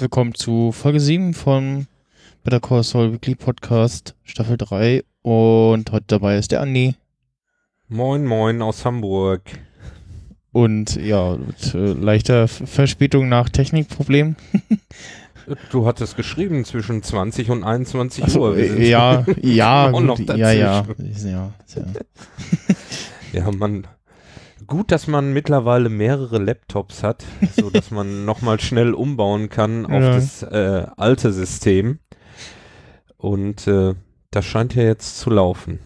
willkommen zu Folge 7 von Better Call Saul Weekly Podcast, Staffel 3. Und heute dabei ist der Andi. Moin, moin aus Hamburg. Und ja, mit äh, leichter Verspätung nach Technikproblemen. Du hattest geschrieben zwischen 20 und 21 so, Uhr. Ja, ja, gut, ja, ja, ja, ja. ja, man, gut, dass man mittlerweile mehrere Laptops hat, so dass man nochmal schnell umbauen kann auf Ja. das äh, alte System. Und äh, das scheint ja jetzt zu laufen.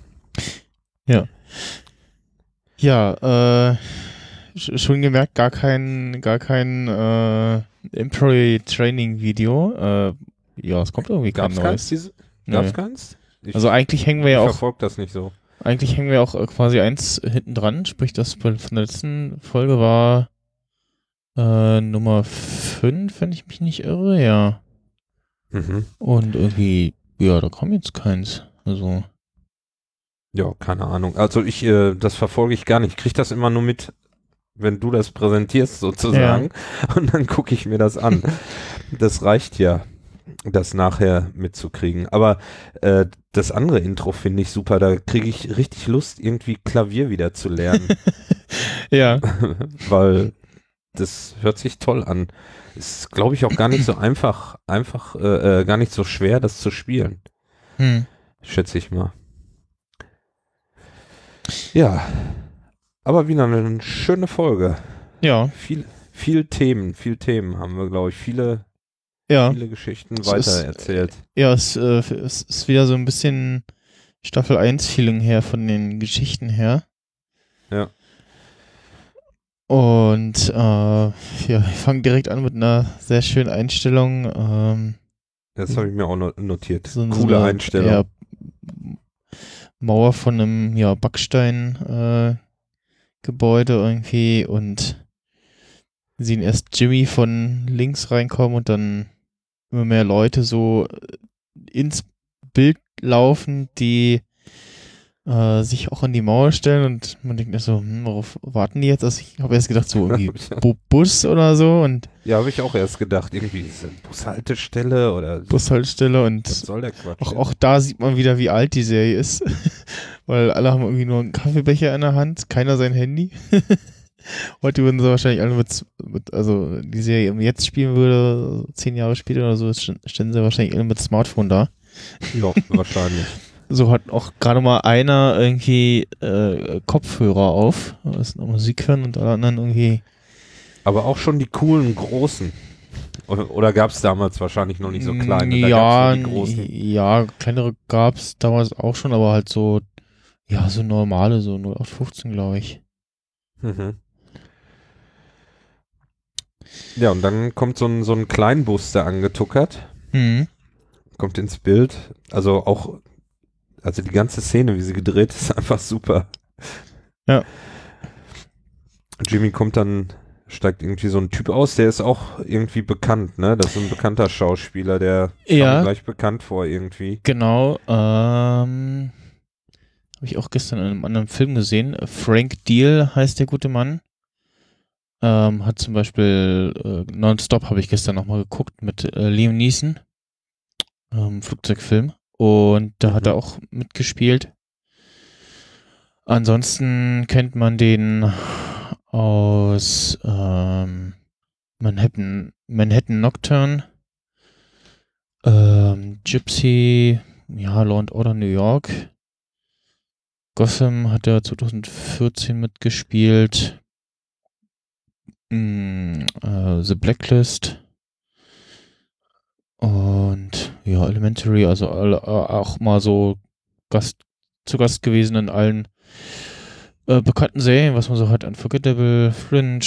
Ja, äh, sch- schon gemerkt, gar kein, gar kein äh, Employee Training Video. Äh, ja, es kommt irgendwie kein Gab's keins? neues. Diese, gab's keins? Ich, Also eigentlich hängen wir ich ja auch verfolge das nicht so. Eigentlich hängen wir auch äh, quasi eins hinten dran, sprich das von der letzten Folge war äh, Nummer 5, wenn ich mich nicht irre, ja. Mhm. Und irgendwie, ja, da kam jetzt keins. Also, Ja, keine Ahnung. Also ich, äh, das verfolge ich gar nicht. Ich kriege das immer nur mit, wenn du das präsentierst sozusagen. Und dann gucke ich mir das an. das reicht ja, das nachher mitzukriegen. Aber äh, das andere Intro finde ich super. Da kriege ich richtig Lust, irgendwie Klavier wieder zu lernen. ja, Weil das hört sich toll an. Ist, glaube ich, auch gar nicht so einfach, einfach, äh, äh, gar nicht so schwer, das zu spielen. hm. schätze ich mal. Ja, aber wieder eine schöne Folge. ja, Viel, viel Themen, viel Themen haben wir, glaube ich, viele, ja, viele Geschichten Es weiter erzählt. ja, es, äh, es ist wieder so ein bisschen Staffel 1 Feeling her von den Geschichten her. Ja. Und äh, ja, wir fangen direkt an mit einer sehr schönen Einstellung. Ähm, Das habe ich mir auch no- notiert. so, so Coole eine, Einstellung. Ja, Mauer von einem ja, Backstein äh, Gebäude irgendwie und sehen erst Jimmy von links reinkommen und dann immer mehr Leute so ins Bild laufen, die äh, sich auch an die Mauer stellen und man denkt so, hm, worauf warten die jetzt? Also ich habe erst gedacht, so irgendwie Bu Bus oder so und Ja, habe ich auch erst gedacht, irgendwie ist eine Bushaltestelle oder Bushaltestelle und was soll der Quatsch? Auch, denn? auch da sieht man wieder, wie alt die Serie ist. Weil alle haben irgendwie nur einen Kaffeebecher in der Hand, keiner sein Handy. Heute würden sie wahrscheinlich alle mit, mit also die Serie eben jetzt spielen würde, zehn Jahre später oder so, st- ständen sie wahrscheinlich alle mit Smartphone da. ja, wahrscheinlich. So hat auch gerade mal einer irgendwie äh, Kopfhörer auf, noch Musik hören und alle anderen irgendwie. Aber auch schon die coolen Großen. Oder, oder gab es damals wahrscheinlich noch nicht so kleine? Ja, gab's nur die großen. ja, kleinere gab es damals auch schon, aber halt so, ja, so normale, so 0815, glaube ich. Mhm. Ja, und dann kommt so ein, so ein Kleinbus, der angetuckert, Mhm. kommt ins Bild. Also auch, also die ganze Szene, wie sie gedreht ist, einfach super. Ja. Jimmy kommt dann, steigt irgendwie so ein Typ aus, der ist auch irgendwie bekannt, ne? Das ist ein bekannter Schauspieler, der Ja. gleich bekannt vor irgendwie. Genau, ähm, habe ich auch gestern in einem anderen Film gesehen. Frank Deal heißt der gute Mann. Ähm, hat zum Beispiel äh, Nonstop habe ich gestern nochmal geguckt mit äh, Liam Neeson. Ähm, Flugzeugfilm. Und da hat Mhm. er auch mitgespielt. Ansonsten kennt man den aus ähm, Manhattan, Manhattan Nocturne, ähm, Gypsy, ja, Law and Order New York. Gotham hat er 2014 mitgespielt. Äh, The Blacklist. Und ja, Elementary, also äh, auch mal so Gast, zu Gast gewesen in allen äh, bekannten Serien, was man so hat. Unforgettable, Fringe,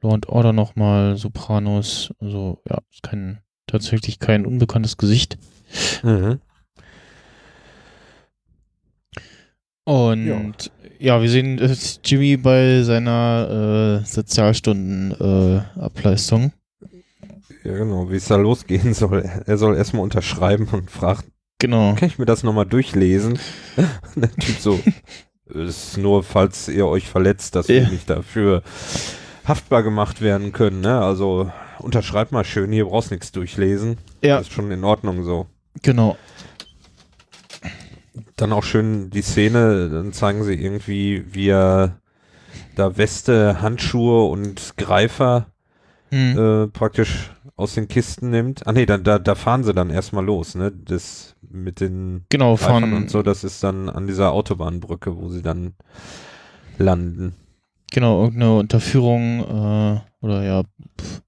Law and Order nochmal, Sopranos. Also ja, kein, tatsächlich kein unbekanntes Gesicht. Mhm. Und ja, wir sehen äh, Jimmy bei seiner äh, Sozialstunden-Ableistung. Ja, genau, wie es da losgehen soll. Er soll erstmal unterschreiben und fragt, genau. kann ich mir das nochmal durchlesen? Der Typ so, ist nur, falls ihr euch verletzt, dass wir Ja. nicht dafür haftbar gemacht werden können. Ne? Also unterschreib mal schön, hier brauchst nichts durchlesen. Ja. Das ist schon in Ordnung so. Genau. Dann auch schön die Szene, dann zeigen sie irgendwie, wie er da Weste, Handschuhe und Greifer Hm. äh, praktisch aus den Kisten nimmt. Ah nee, da, da, da fahren sie dann erstmal los, ne? Das mit den genau, Greifern von, und so, das ist dann an dieser Autobahnbrücke, wo sie dann landen. genau, irgendeine Unterführung, äh, oder ja, pff,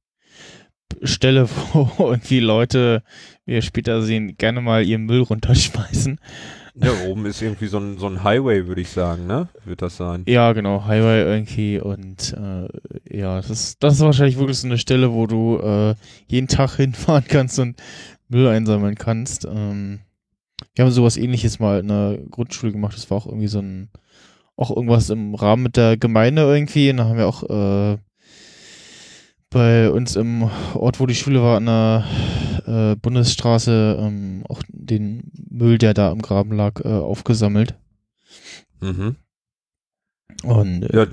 Stelle, wo irgendwie Leute, wie wir später sehen, gerne mal ihren Müll runterschmeißen. Ja, oben ist irgendwie so ein, so ein Highway, würde ich sagen, ne? Wird das sein. Ja, genau, Highway irgendwie und äh, ja, das ist, das ist wahrscheinlich wirklich so eine Stelle, wo du äh, jeden Tag hinfahren kannst und Müll einsammeln kannst. Ähm, wir haben sowas ähnliches mal in der Grundschule gemacht, das war auch irgendwie so ein, auch irgendwas im Rahmen mit der Gemeinde irgendwie und da haben wir auch äh, bei uns im Ort, wo die Schule war, an der äh, Bundesstraße, ähm, auch den Müll, der da im Graben lag, äh, aufgesammelt. Mhm. Und äh, Ja,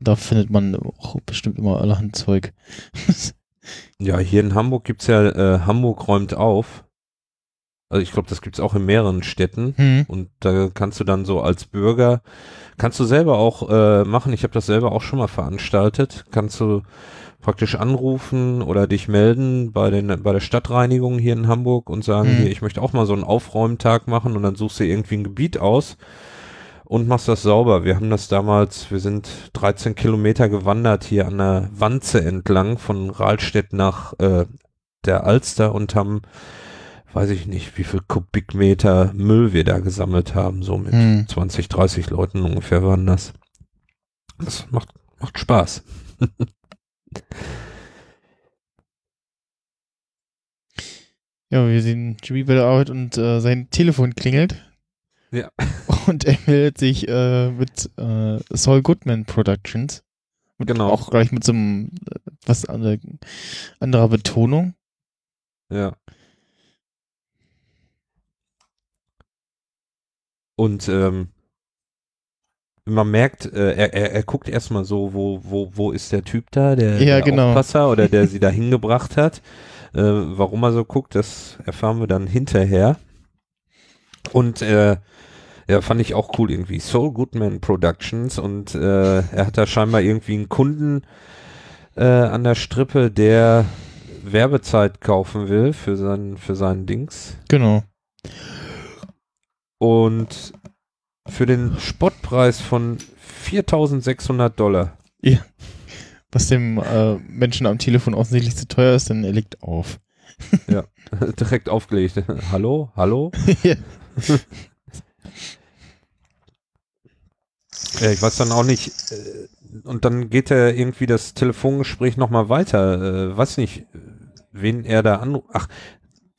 da findet man auch bestimmt immer allerhand Zeug. ja, hier in Hamburg gibt's ja, äh, Hamburg räumt auf. Also ich glaube, das gibt's auch in mehreren Städten. hm. Und da kannst du dann so als Bürger, kannst du selber auch äh, machen, ich habe das selber auch schon mal veranstaltet, kannst du praktisch anrufen oder dich melden bei, den, bei der Stadtreinigung hier in Hamburg und sagen, Mhm. hier, ich möchte auch mal so einen Aufräumtag machen und dann suchst du irgendwie ein Gebiet aus und machst das sauber. Wir haben das damals, wir sind 13 Kilometer gewandert hier an der Wanze entlang von Rahlstedt nach äh, der Alster und haben weiß ich nicht, wie viel Kubikmeter Müll wir da gesammelt haben, so mit Hm. 20, 30 Leuten ungefähr waren das. Das macht, macht Spaß. Ja, wir sehen Jimmy bei der Arbeit und äh, sein Telefon klingelt. Ja. Und er meldet sich äh, mit äh, Saul Goodman Productions. Und Genau. Auch gleich mit so einem äh, was andere, anderer Betonung. Ja. Und ähm, man merkt, äh, er, er, er guckt erstmal so, wo, wo, wo ist der Typ da, der, Ja, der genau. Aufpasser oder der sie da hingebracht hat. Äh, warum er so guckt, das erfahren wir dann hinterher. Und äh, ja, fand ich auch cool irgendwie. Soul Goodman Productions und äh, er hat da scheinbar irgendwie einen Kunden äh, an der Strippe, der Werbezeit kaufen will für sein, für seinen Dings. Genau. Und für den Spottpreis von 4600 Dollar. Was dem äh, Menschen am Telefon offensichtlich zu teuer ist, denn er legt auf. Direkt aufgelegt. hallo? Hallo? Ja. Ja, ich weiß dann auch nicht. Äh, und dann geht er irgendwie das Telefongespräch nochmal weiter. Äh, weiß nicht, wen er da anruft. Ach,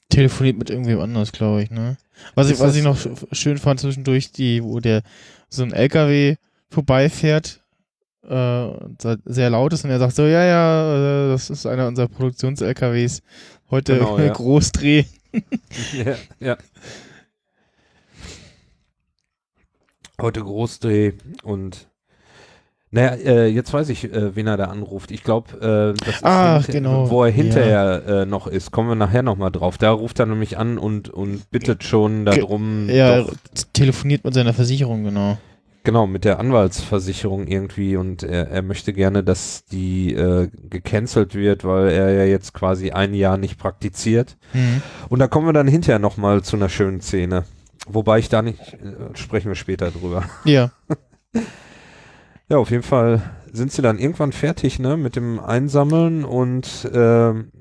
Telefoniert mit irgendwem anders, glaube ich, ne? Was ich, was ich noch sch- schön fand zwischendurch, die, wo der so ein LKW vorbeifährt, äh, sehr laut ist und er sagt so, ja, ja, äh, das ist einer unserer Produktions-LKWs. Heute Genau, ja. Großdreh. ja, ja. Heute Großdreh und naja, äh, jetzt weiß ich, äh, wen er da anruft. Ich glaube, äh, das Ach, genau. wo er hinterher äh, noch ist. Kommen wir nachher nochmal drauf. Da ruft er nämlich an und, und bittet schon darum, Er doch, telefoniert mit seiner Versicherung, genau. genau, mit der Anwaltsversicherung irgendwie und er, er möchte gerne, dass die äh, gecancelt wird, weil er ja jetzt quasi ein Jahr nicht praktiziert. Mhm. Und da kommen wir dann hinterher nochmal zu einer schönen Szene. Wobei ich da nicht, äh, sprechen wir später drüber. Ja, Ja, auf jeden Fall sind sie dann irgendwann fertig, ne, mit dem Einsammeln und ähm,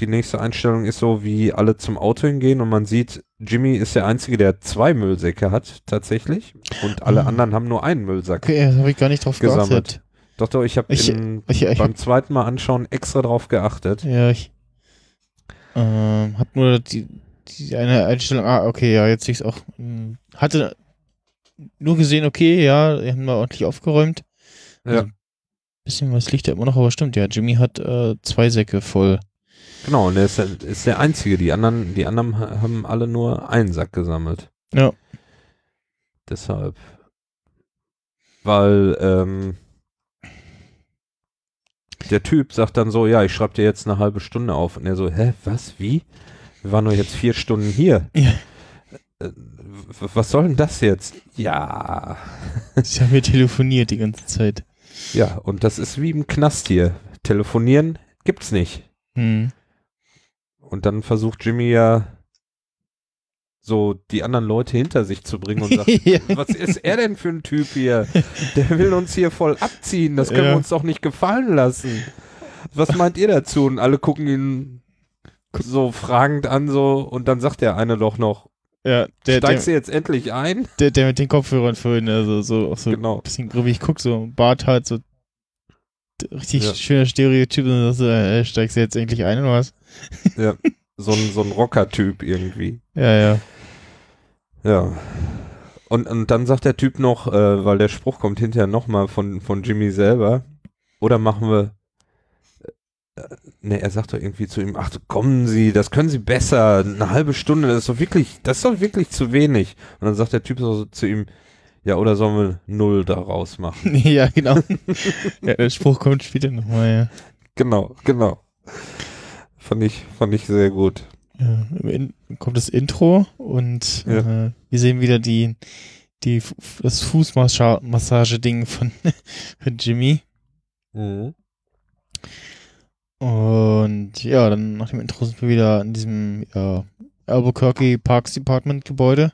die nächste Einstellung ist so, wie alle zum Auto hingehen und man sieht, Jimmy ist der Einzige, der zwei Müllsäcke hat, tatsächlich. Und alle Ah. anderen haben nur einen Müllsack. okay, das habe ich gar nicht drauf Gesammelt. geachtet. Doch, doch, ich habe beim zweiten Mal anschauen extra drauf geachtet. ja, ich ähm, hab nur die, die eine Einstellung, ah, okay, ja, jetzt sehe ich es auch. Hm, Hatte nur gesehen, okay, ja, die haben mal ordentlich aufgeräumt. Ja, Also, Bisschen was liegt ja immer noch, aber stimmt, ja, Jimmy hat äh, zwei Säcke voll. genau, und er ist, der- ist der Einzige. Die anderen, die anderen ha- haben alle nur einen Sack gesammelt. Ja. Deshalb. Weil, ähm, der Typ sagt dann so, ja, ich schreibe dir jetzt eine halbe Stunde auf. Und er so, hä, was, wie? Wir waren nur jetzt vier Stunden hier. Ja. Äh, was soll denn das jetzt? Ja. Ich habe hier telefoniert die ganze Zeit. Ja, und das ist wie im Knast hier. Telefonieren gibt's nicht. Hm. Und dann versucht Jimmy ja so die anderen Leute hinter sich zu bringen und sagt, was ist er denn für ein Typ hier? Der will uns hier voll abziehen, das können Ja. wir uns doch nicht gefallen lassen. Was meint ihr dazu? Und alle gucken ihn so fragend an so und dann sagt der eine doch noch, ja, der, steigst du jetzt endlich ein? der, der mit den Kopfhörern vorhin, also so auch so Genau. ein bisschen grimmig guckt, so Bart halt, so richtig Ja. schöner Stereotyp und so, äh, steigst du jetzt endlich ein oder was? Ja, so ein, so ein Rocker-Typ irgendwie. Ja, ja. Ja. Und, und dann sagt der Typ noch, äh, weil der Spruch kommt hinterher nochmal von, von Jimmy selber, oder machen wir, äh, ne, er sagt doch irgendwie zu ihm, ach, kommen Sie, das können Sie besser, eine halbe Stunde, das ist doch wirklich, das ist doch wirklich zu wenig. Und dann sagt der Typ so zu ihm, ja, oder sollen wir null daraus machen? ja, genau. ja, der Spruch kommt später nochmal, ja. genau, genau. Fand ich, fand ich sehr gut. ja. kommt das Intro und Ja. äh, wir sehen wieder die, die das Fußmassage-Ding von, von Jimmy. Mhm. Und ja, dann nach dem Intro sind wir wieder in diesem ja, Albuquerque Parks Department Gebäude.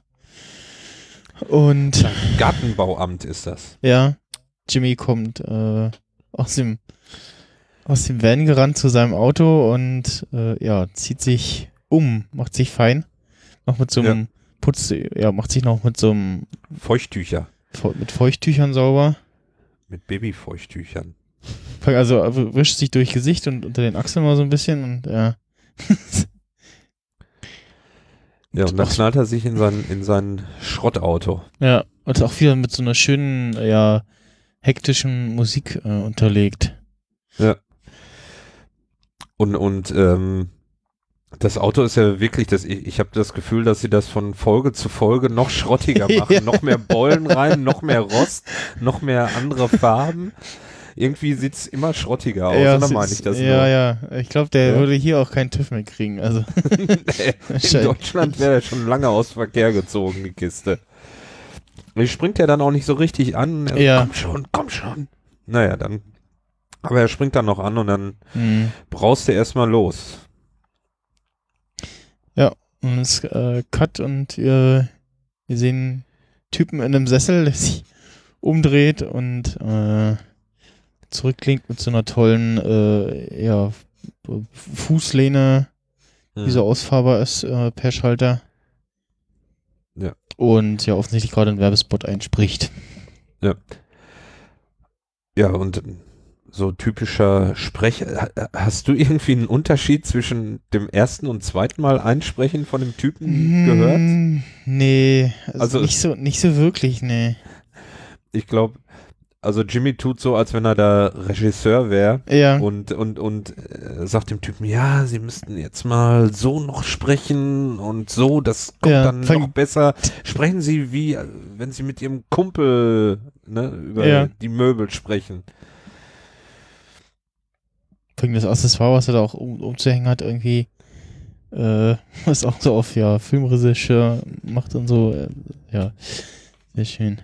Und Gartenbauamt ist das. ja, Jimmy kommt äh, aus dem aus dem Van gerannt zu seinem Auto und äh, ja, zieht sich um, macht sich fein, macht mit so einem Putz, ja, macht sich noch mit so einem Feuchttücher. Feu- mit Feuchttüchern sauber. Mit Babyfeuchttüchern. Also äh, wischt sich durch Gesicht und unter den Achseln mal so ein bisschen und ja. Ja, und dann knallt er sich in sein, in sein Schrottauto. Ja, und auch wieder mit so einer schönen, ja, hektischen Musik äh, unterlegt. Und, und ähm, das Auto ist ja wirklich, das, ich, ich habe das Gefühl, dass sie das von Folge zu Folge noch schrottiger machen. Ja. Noch mehr Beulen rein, noch mehr Rost, noch mehr andere Farben. Irgendwie sieht's immer schrottiger aus. ja, und dann es meine ich das Ja, ja. Ich glaube, der Ja. würde hier auch keinen TÜV mehr kriegen. Also, nur. In Deutschland wäre er schon lange aus Verkehr gezogen, die Kiste. Die springt ja dann auch nicht so richtig an. Er Ja. Komm schon, komm schon. Naja, dann. Aber er springt dann noch an und dann hm. braust er erstmal los. und es äh, Cut und äh, wir sehen einen Typen in einem Sessel, der sich umdreht und äh, zurückklingt mit so einer tollen, äh, ja, Fußlehne, die so ausfahrbar ist äh, per Schalter. Ja. Und ja, offensichtlich gerade einen Werbespot einspricht. Ja, und so typischer Sprech. ha- Hast du irgendwie einen Unterschied zwischen dem ersten und zweiten Mal einsprechen von dem Typen gehört? Mm, Nee, also, Also- nicht so nicht so wirklich, nee. Ich glaube, also Jimmy tut so, als wenn er da Regisseur wäre. Ja. Und, und, und äh, sagt dem Typen, ja, sie müssten jetzt mal so noch sprechen und so, das kommt Ja, dann noch besser. Sprechen Sie wie, äh, wenn Sie mit Ihrem Kumpel ne, über Ja. die Möbel sprechen. Das Accessoire, was er da auch um, umzuhängen hat, irgendwie, äh, was auch so auf ja, Filmregisseur macht und so. Äh, ja, sehr schön.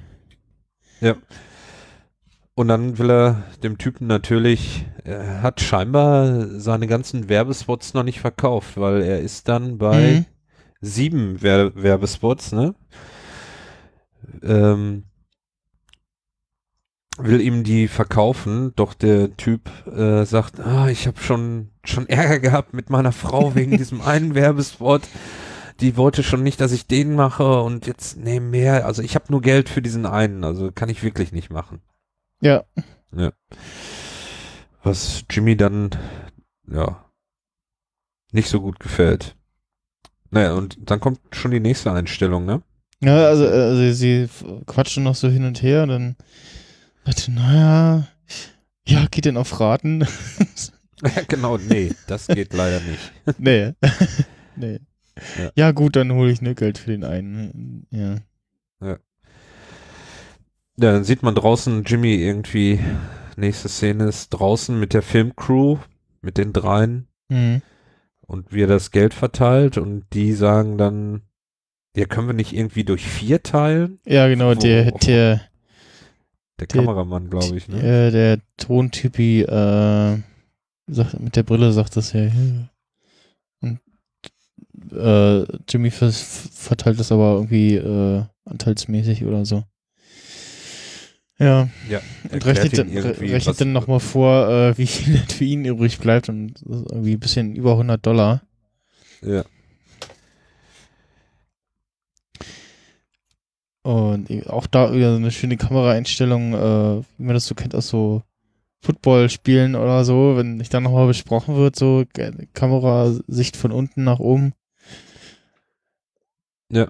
Und dann will er dem Typen natürlich, er hat scheinbar seine ganzen Werbespots noch nicht verkauft, weil er ist dann bei Mhm. sieben Wer Werbespots, ne? Ähm, will ihm die verkaufen, doch der Typ äh, sagt, ah, ich habe schon schon Ärger gehabt mit meiner Frau wegen diesem einen Werbespot. Die wollte schon nicht, dass ich den mache und jetzt nee mehr. Also ich habe nur Geld für diesen einen, also kann ich wirklich nicht machen. Ja, Was Jimmy dann ja nicht so gut gefällt. Naja, und dann kommt schon die nächste Einstellung, ne? ja also, also sie quatschen noch so hin und her und dann dachte, naja, ja, geht denn auf Raten? Ja, genau, nee, das geht leider nicht. nee. nee. Ja. Ja. gut, dann hole ich nur Geld für den einen. Ja. Ja, dann sieht man draußen Jimmy irgendwie nächste Szene ist draußen mit der Filmcrew, mit den dreien Mhm. und wie er das Geld verteilt und die sagen dann, ja, können wir nicht irgendwie durch vier teilen? Ja, genau, Wo- der, der, Der Der- Kameramann, glaube ich, ne? äh, der Tontypi, äh, sagt, mit der Brille sagt das ja. Und äh, Jimmy verteilt das aber irgendwie äh, anteilsmäßig oder so. Ja, Ja, und rechnet, rechnet dann nochmal vor, äh, wie viel für ihn übrig bleibt und irgendwie ein bisschen über 100 Dollar. Ja, Und auch da wieder so eine schöne Kameraeinstellung, äh, wie man das so kennt aus so Footballspielen oder so, wenn nicht dann nochmal besprochen wird, so Kamerasicht von unten nach oben. Ja.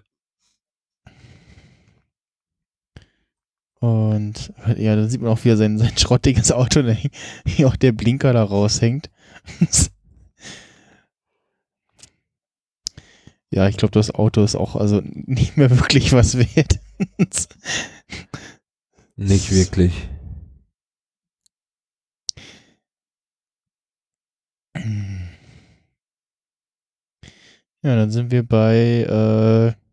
Und ja, dann sieht man auch wieder sein, sein schrottiges Auto, wie auch der Blinker da raushängt. ja, ich glaube, das Auto ist auch also nicht mehr wirklich was wert. nicht wirklich. Ja, dann sind wir bei äh,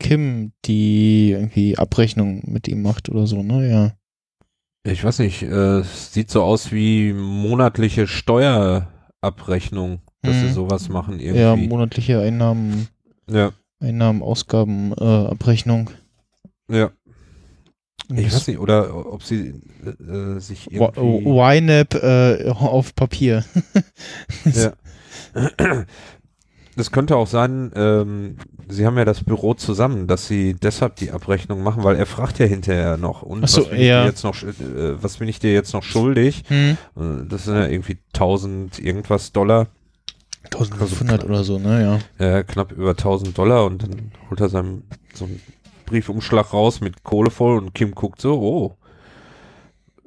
Kim, die irgendwie Abrechnung mit ihm macht oder so, ne? Ja. Ich weiß nicht, äh, es sieht so aus wie monatliche Steuerabrechnung, dass sie Mhm. sowas machen Ja, irgendwie. monatliche Einnahmen, Ja, Einnahmen, Ausgaben, äh, Abrechnung. ja. Ich Das- weiß nicht, oder ob sie äh, sich irgendwie... YNAB äh, auf Papier. Ja. Es könnte auch sein, ähm, sie haben ja das Büro zusammen, dass sie deshalb die Abrechnung machen, weil er fragt ja hinterher noch, und so, was, bin ich ja. dir jetzt noch, äh, was bin ich dir jetzt noch schuldig? Hm. Äh, Das sind ja irgendwie 1000 irgendwas Dollar, 1500 oder so, ne? Ja. äh, knapp über 1000 Dollar und dann holt er seinen, so einen Briefumschlag raus mit Kohle voll und Kim guckt so, oh,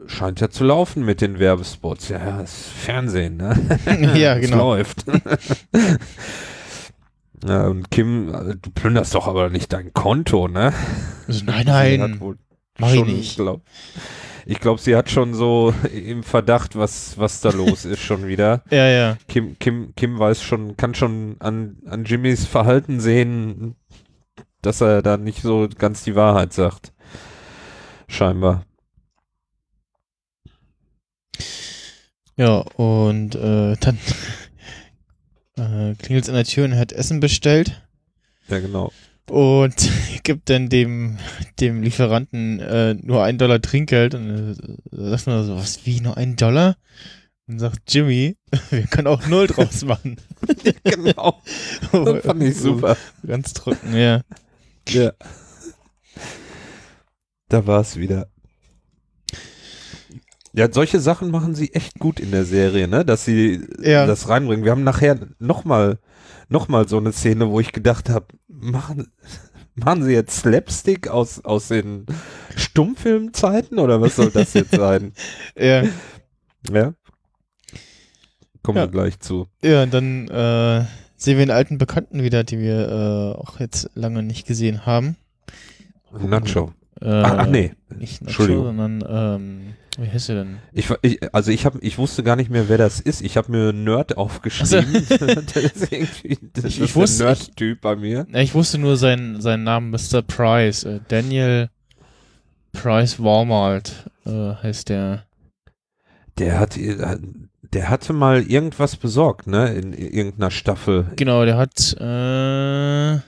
scheint ja zu laufen mit den Werbespots. Ja, ist Fernsehen, ne? Ja, Es genau. läuft. ja, und Kim, äh, du plünderst doch aber nicht dein Konto, ne? Also, nein, nein. mach ich nicht. Glaub, ich glaube, sie hat schon so im Verdacht, was, was da los ist schon wieder. Ja, ja. Kim, Kim, Kim weiß schon, kann schon an, an Jimmys Verhalten sehen, dass er da nicht so ganz die Wahrheit sagt. Scheinbar. Ja, und äh, dann äh, klingelt an der Tür und hat Essen bestellt. Ja, genau. und gibt dann dem, dem Lieferanten äh, nur einen Dollar Trinkgeld und äh, sagt man so, was, wie, nur einen Dollar? Und sagt Jimmy, wir können auch null draus machen. genau. Das fand ich super. Ganz trocken, ja. Ja. Da war es wieder. Ja, solche Sachen machen sie echt gut in der Serie, ne? Dass sie Ja. das reinbringen. Wir haben nachher nochmal noch mal so eine Szene, wo ich gedacht habe, machen, machen sie jetzt Slapstick aus, aus den Stummfilmzeiten oder was soll das jetzt sein? Ja, Ja. Kommen Ja. wir gleich zu. ja und dann äh, sehen wir einen alten Bekannten wieder, die wir äh, auch jetzt lange nicht gesehen haben. Nacho. Äh, Ach, ach nee. Nicht Nacho, sondern, ähm, wie heißt er denn? Ich, ich, also ich habe, ich wusste gar nicht mehr, wer das ist. Ich habe mir Nerd aufgeschrieben. das ist irgendwie, das Ich- ist wusste- der Nerd-Typ bei mir. Ich wusste nur seinen, seinen Namen, Mr. Price. Äh, Daniel Price Walmart äh, heißt der. Der hat, äh, der hatte mal irgendwas besorgt, ne, in irgendeiner Staffel. Genau, der hat äh,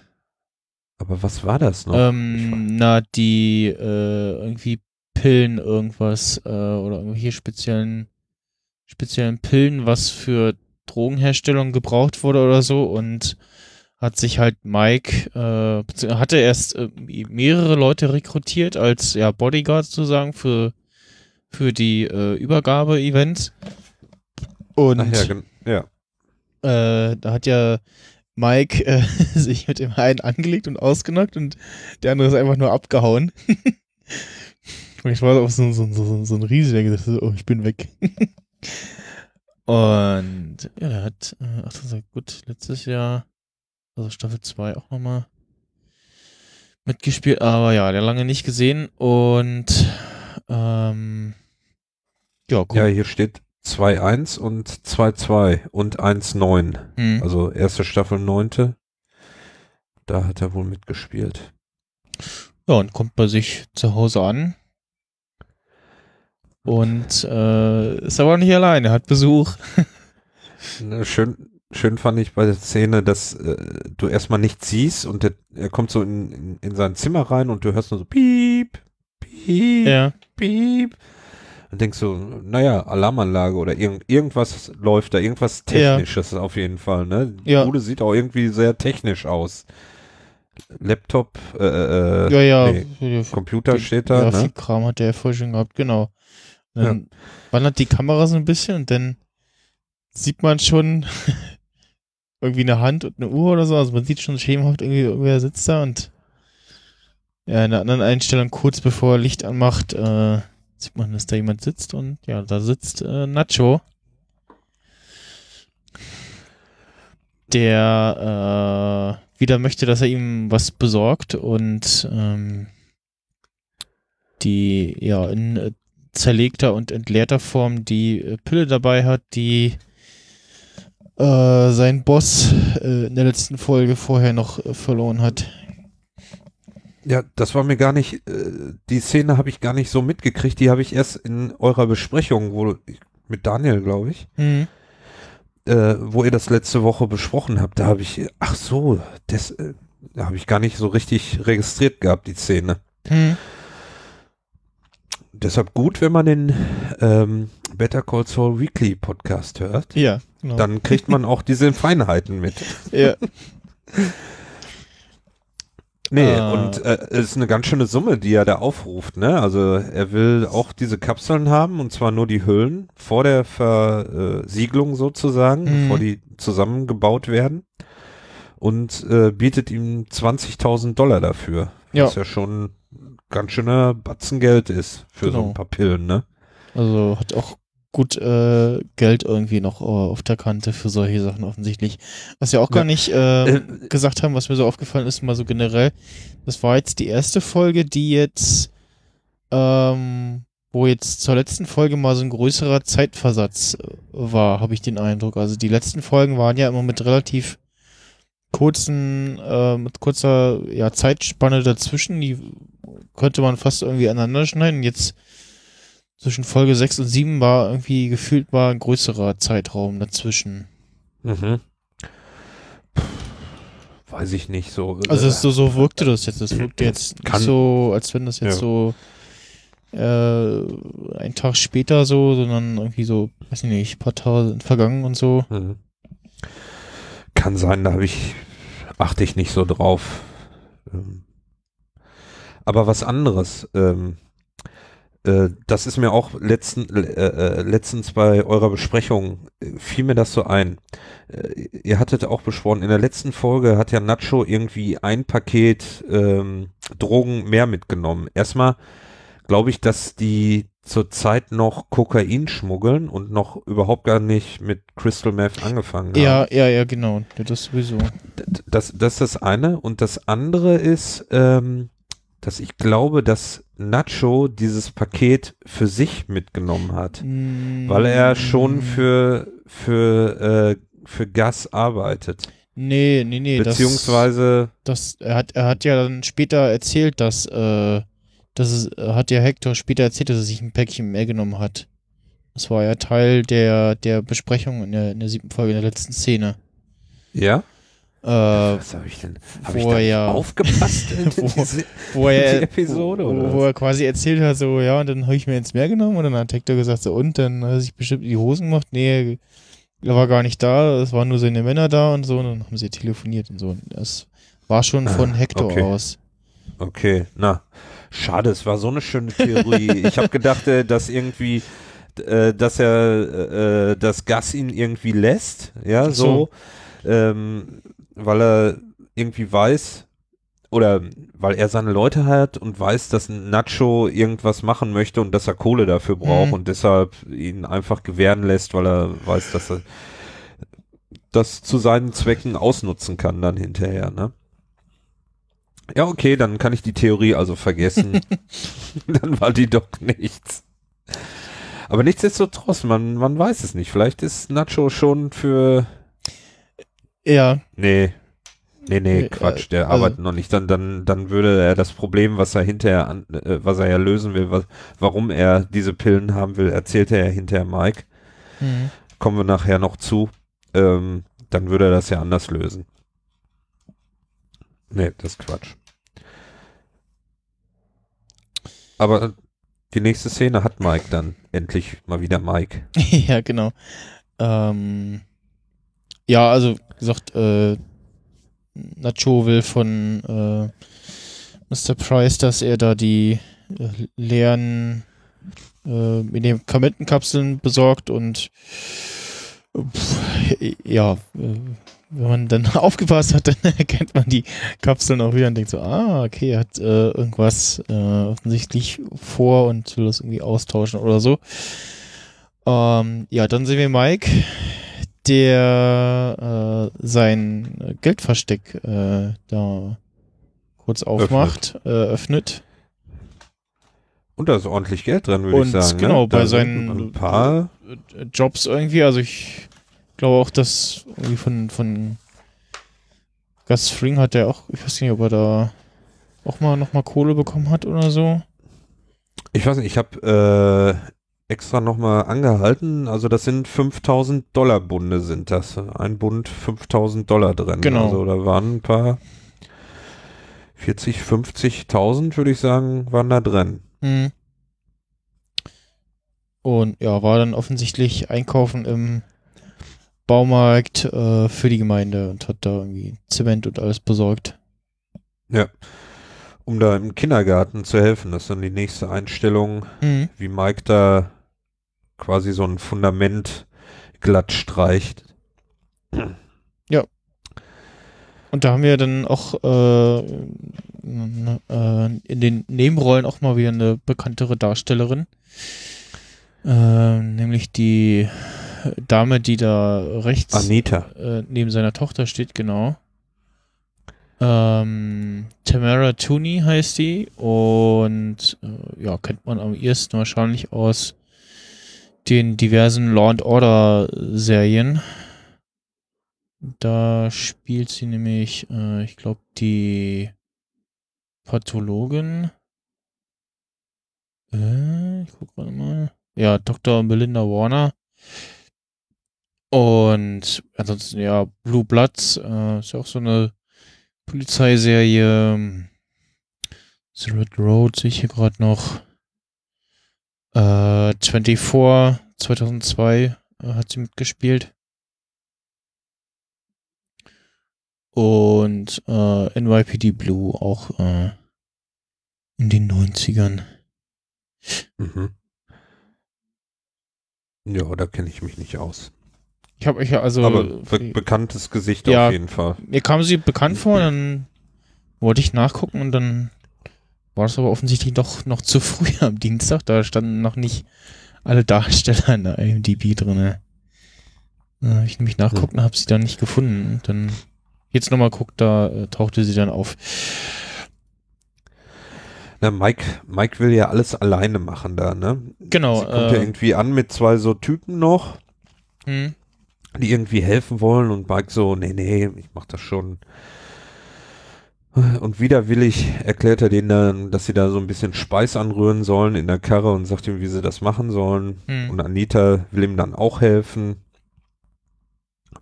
Aber was war das noch? ähm, na die äh, irgendwie Pillen irgendwas äh, oder irgendwelche speziellen speziellen Pillen, was für Drogenherstellung gebraucht wurde oder so und hat sich halt Mike äh, hatte erst äh, mehrere Leute rekrutiert als ja Bodyguards sozusagen für für die äh, Übergabe-Events und Ach ja, ja. äh, da hat ja Mike äh, sich mit dem einen angelegt und ausgenockt und der andere ist einfach nur abgehauen. ich war auch so, so, so, so ein Riese, der gesagt hat, oh, ich bin weg. und ja, der hat, äh, ach, das ist gut, letztes Jahr, also Staffel 2 auch nochmal mitgespielt, aber ja, der lange nicht gesehen und ähm, Ja, Ja, hier steht 2-1 und 2-2 und 1-9. Hm. Also erste Staffel, neunte. Da hat er wohl mitgespielt. Ja, und kommt bei sich zu Hause an. Und äh, ist aber nicht alleine, hat Besuch. Schön, schön fand ich bei der Szene, dass äh, du erstmal nichts siehst und der, er kommt so in, in, in sein Zimmer rein und du hörst nur so piep, piep, Ja. piep. Und denkst so, naja, Alarmanlage oder irgend, irgendwas läuft da, irgendwas Ja. Technisches auf jeden Fall. Ne? Die Ja. Bude sieht auch irgendwie sehr technisch aus. Laptop, äh, äh, Ja, ja. nee, ja, Computer steht da, Ja, viel ne? Kram hat der ja vorher schon gehabt, genau. Dann wandert die Kamera so ein bisschen und dann sieht man schon irgendwie eine Hand und eine Uhr oder so. Also man sieht schon schemenhaft irgendwie, irgendwer sitzt da und ja, in einer anderen Einstellung, kurz bevor er Licht anmacht, äh, sieht man, dass da jemand sitzt und ja, da sitzt äh, Nacho. Der äh, wieder möchte, dass er ihm was besorgt und ähm, die ja in äh, zerlegter und entleerter Form die äh, Pille dabei hat, die äh, sein Boss äh, in der letzten Folge vorher noch äh, verloren hat. Ja, das war mir gar nicht, äh, die Szene habe ich gar nicht so mitgekriegt, die habe ich erst in eurer Besprechung, wo mit Daniel, glaube ich, Mhm. äh, wo ihr das letzte Woche besprochen habt, da habe ich, ach so, das da habe ich gar nicht so richtig registriert gehabt, die Szene. Mhm. Deshalb gut, wenn man den ähm, Better Call Saul Weekly Podcast hört, Ja, genau. dann kriegt man auch diese Feinheiten mit. ja. Nee, Ah. und äh, es ist eine ganz schöne Summe, die er da aufruft, ne? Also er will auch diese Kapseln haben und zwar nur die Hüllen vor der Versiegelung sozusagen, Mhm. bevor die zusammengebaut werden und äh, bietet ihm 20.000 Dollar dafür, Ja. was ja schon ganz schöner Batzen Geld ist für so Genau. ein paar Pillen, ne? Also hat auch gut äh, Geld irgendwie noch äh, auf der Kante für solche Sachen offensichtlich. Was wir auch gar Ja. nicht äh, Äh, gesagt haben, was mir so aufgefallen ist, mal so generell. Das war jetzt die erste Folge, die jetzt, ähm, wo jetzt zur letzten Folge mal so ein größerer Zeitversatz äh, war, habe ich den Eindruck. Also die letzten Folgen waren ja immer mit relativ kurzen, äh, mit kurzer ja, Zeitspanne dazwischen. Die könnte man fast irgendwie aneinander schneiden. Jetzt zwischen Folge 6 und 7 war irgendwie gefühlt war ein größerer Zeitraum dazwischen. Mhm. Weiß ich nicht so. Also es, so, so wirkte das jetzt. Es wirkte jetzt nicht Kann- so, als wenn das jetzt Ja. so äh, ein Tag später so, sondern irgendwie so, weiß ich nicht, ein paar Tage sind vergangen und so. Mhm. Kann sein, da habe ich, achte ich nicht so drauf. Ähm, Aber was anderes, ähm, äh, das ist mir auch letzten, äh, äh, letztens bei eurer Besprechung, äh, fiel mir das so ein. Äh, ihr hattet auch besprochen, in der letzten Folge hat ja Nacho irgendwie ein Paket ähm, Drogen mehr mitgenommen. Erstmal glaube ich, dass die zurzeit noch Kokain schmuggeln und noch überhaupt gar nicht mit Crystal Meth angefangen haben. Ja, ja, ja, genau. Das sowieso. Das, das ist das eine. Und das andere ist, ähm, dass ich glaube, dass Nacho dieses Paket für sich mitgenommen hat. Weil er schon Mm, für, für, äh, für Gas arbeitet. Nee, nee, nee. Beziehungsweise, Das, das, er, hat, er hat ja dann später erzählt, dass, äh, dass es, hat ja Hector später erzählt, dass er sich ein Päckchen mehr genommen hat. Das war ja Teil der, der Besprechung in der, in der siebten Folge, in der letzten Szene. ja? Äh, Was habe ich denn? Habe ich da er ja- aufgepasst in Wo- diese, wo er, Die Episode, wo, oder wo er quasi erzählt hat, so, ja, und dann habe ich mir jetzt mehr genommen und dann hat Hector gesagt, so, und dann hat er sich bestimmt die Hosen gemacht. Nee, er war gar nicht da, es waren nur seine Männer da und so, und dann haben sie telefoniert und so. Das war schon von Ah, Hector okay. aus. Okay, na, schade, es war so eine schöne Theorie. ich habe gedacht, äh, dass irgendwie, äh, dass er äh, das Gas ihn irgendwie lässt, ja, so, so. ähm, weil er irgendwie weiß oder weil er seine Leute hat und weiß, dass Nacho irgendwas machen möchte und dass er Kohle dafür braucht Mhm. und deshalb ihn einfach gewähren lässt, weil er weiß, dass er das zu seinen Zwecken ausnutzen kann dann hinterher, ne? Ja, okay, dann kann ich die Theorie also vergessen. dann war die doch nichts. Aber nichtsdestotrotz, man, man weiß es nicht. Vielleicht ist Nacho schon für. Ja. Nee. Nee, nee, Quatsch, äh, der also- arbeitet noch nicht. Dann, dann, dann würde er das Problem, was er hinterher, an, äh, was er ja lösen will, was, warum er diese Pillen haben will, erzählt er ja hinterher Mike. Mhm. Kommen wir nachher noch zu. Ähm, dann würde er das ja anders lösen. Nee, das ist Quatsch. Aber die nächste Szene hat Mike dann. Endlich mal wieder Mike. ja, genau. Ähm, ja, also wie gesagt, äh, Nacho will von äh, Mr. Price, dass er da die äh, leeren äh, Medikamentenkapseln besorgt und pff, ja, äh, wenn man dann aufgepasst hat, dann erkennt man die Kapseln auch wieder und denkt so, ah, okay, er hat äh, irgendwas äh, offensichtlich vor und will das irgendwie austauschen oder so. Ähm, ja, dann sehen wir Mike, der äh, sein Geldversteck äh, da kurz aufmacht, öffnet. Äh, öffnet. Und da ist ordentlich Geld drin, würde ich Und sagen. genau, ne? bei seinen Jobs irgendwie, also ich glaube auch, dass irgendwie von, von Gus Fring hat der auch, ich weiß nicht, ob er da auch mal nochmal Kohle bekommen hat oder so. Ich weiß nicht, ich habe äh, extra nochmal angehalten. Also das sind 5000 Dollar Bunde sind das. Ein Bund 5000 Dollar drin. Genau. Also da waren ein paar 40, 50.000 würde ich sagen, waren da drin. Mhm. Und ja, war dann offensichtlich einkaufen im Baumarkt äh, für die Gemeinde und hat da irgendwie Zement und alles besorgt. Um da im Kindergarten zu helfen. Das ist dann die nächste Einstellung, Mhm. wie Mike da quasi so ein Fundament glatt streicht. Und da haben wir dann auch äh, äh, in den Nebenrollen auch mal wieder eine bekanntere Darstellerin. Äh, nämlich die Dame, die da rechts Anita. äh, neben seiner Tochter steht, genau. Ähm, Tamara Tooney heißt die und äh, ja, kennt man am ehesten wahrscheinlich aus den diversen Law and Order Serien. Da spielt sie nämlich, äh, ich glaube, die Pathologin. Äh, ich guck gerade mal. Ja, Dr. Melinda Warner. Und ansonsten, ja, Blue Bloods, äh, ist ja auch so eine Polizeiserie. The Red Road sehe ich hier gerade noch. Äh, 24, 2002 äh, hat sie mitgespielt. Und äh, NYPD Blue auch äh, in den 90ern. Mhm. Ja, da kenne ich mich nicht aus. Ich habe euch ja also. Aber be bekanntes Gesicht Ja. auf jeden Fall. Mir kam sie bekannt vor, dann wollte ich nachgucken und dann war es aber offensichtlich doch noch zu früh am Dienstag. Da standen noch nicht alle Darsteller in der IMDb drin. Da habe ich nämlich nachgucken, habe sie dann nicht gefunden. Und dann jetzt nochmal guckt, da äh, tauchte sie dann auf. Na, Mike, Mike will ja alles alleine machen da, ne? Genau. Sie kommt ja Äh, irgendwie an mit zwei so Typen noch, hm, die irgendwie helfen wollen und Mike so, nee, nee, ich mach das schon. Und widerwillig erklärt er denen dann, dass sie da so ein bisschen Speis anrühren sollen in der Karre und sagt ihm, wie sie das machen sollen. hm. Und Anita will ihm dann auch helfen.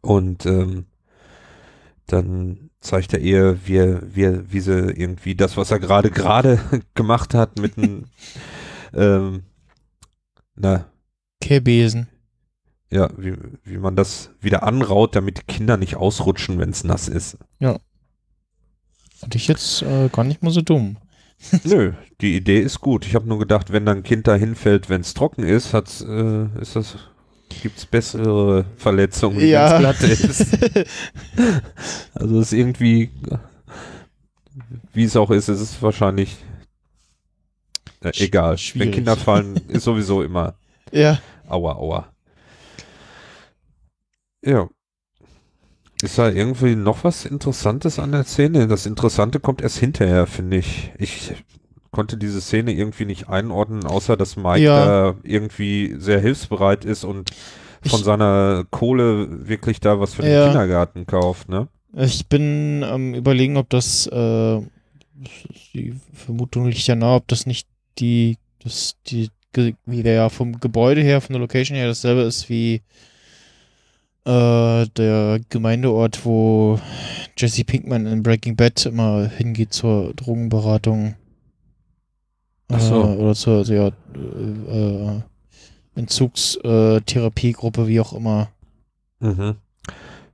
Und ähm, dann zeigt er ihr, wie, wie, wie sie irgendwie das, was er gerade gerade gemacht hat, mit einem, ähm, na, Kehrbesen. Ja, wie, wie man das wieder anraut, damit die Kinder nicht ausrutschen, wenn es nass ist. Fand ich jetzt äh, gar nicht mal so dumm. Nö, die Idee ist gut. Ich habe nur gedacht, wenn dann ein Kind da hinfällt, wenn es trocken ist, hat's, äh, ist das, gibt's bessere Verletzungen, Ja. wenn's glatt ist. Also es ist irgendwie, wie es auch ist, es ist wahrscheinlich äh, egal. Wenn schwierig. Kinder fallen, ist sowieso immer ja. aua, aua. Ja. Ist da irgendwie noch was Interessantes an der Szene? Das Interessante kommt erst hinterher, finde ich. Ich konnte diese Szene irgendwie nicht einordnen, außer dass Mike Ja. da irgendwie sehr hilfsbereit ist und von Ich- seiner Kohle wirklich da was für den Ja. Kindergarten kauft, ne? Ich bin am überlegen, ob das, äh, die Vermutung liegt ja nahe, ob das nicht die, das, die, wie der ja vom Gebäude her, von der Location her dasselbe ist wie äh, der Gemeindeort, wo Jesse Pinkman in Breaking Bad immer hingeht zur Drogenberatung. Ach so. Äh, oder zur, ja, äh, äh, Entzugstherapiegruppe, wie auch immer. Mhm.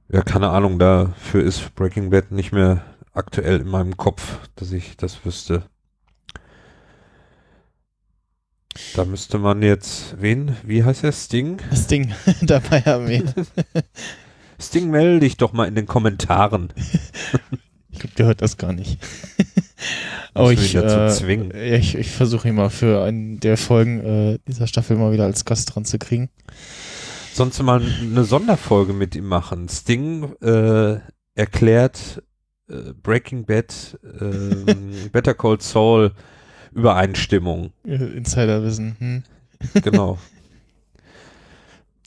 Ja, keine Ahnung, dafür ist Breaking Bad nicht mehr aktuell in meinem Kopf, dass ich das wüsste. Da müsste man jetzt, wen, wie heißt der, Sting? Das Ding dabei haben wir. Sting, melde dich doch mal in den Kommentaren. Ich glaube, der hört das gar nicht. Aber wir ich, äh, ich, ich versuche ihn mal für einen der Folgen äh, dieser Staffel mal wieder als Gast dran zu kriegen. Sonst mal eine Sonderfolge mit ihm machen. Sting äh, erklärt äh, Breaking Bad, ähm, Better Call Saul Übereinstimmung. Äh, Insiderwissen. Hm. Genau.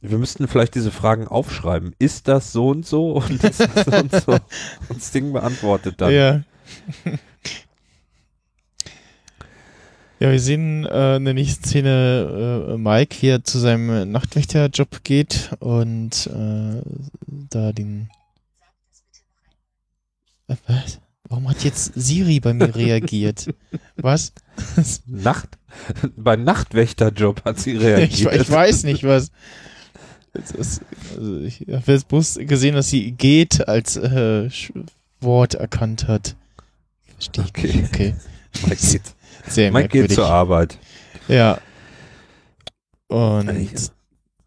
Wir müssten vielleicht diese Fragen aufschreiben. Ist das so und so und ist das so und so? Und Sting beantwortet dann. Ja. ja, wir sehen äh, in der nächsten Szene äh, Mike, wie er zu seinem Nachtwächterjob geht und äh, da den. Äh, was? Warum hat jetzt Siri bei mir reagiert? Was? Nacht, beim Nachtwächterjob hat sie reagiert. Ich, ich weiß nicht, was. Ist, also ich habe jetzt bloß gesehen, dass sie geht als äh, Wort erkannt hat. Verstehe ich Okay. nicht. Okay. Mike geht, Sehr Mike geht merkwürdig. zur Arbeit. Ja. Und Eigentlich-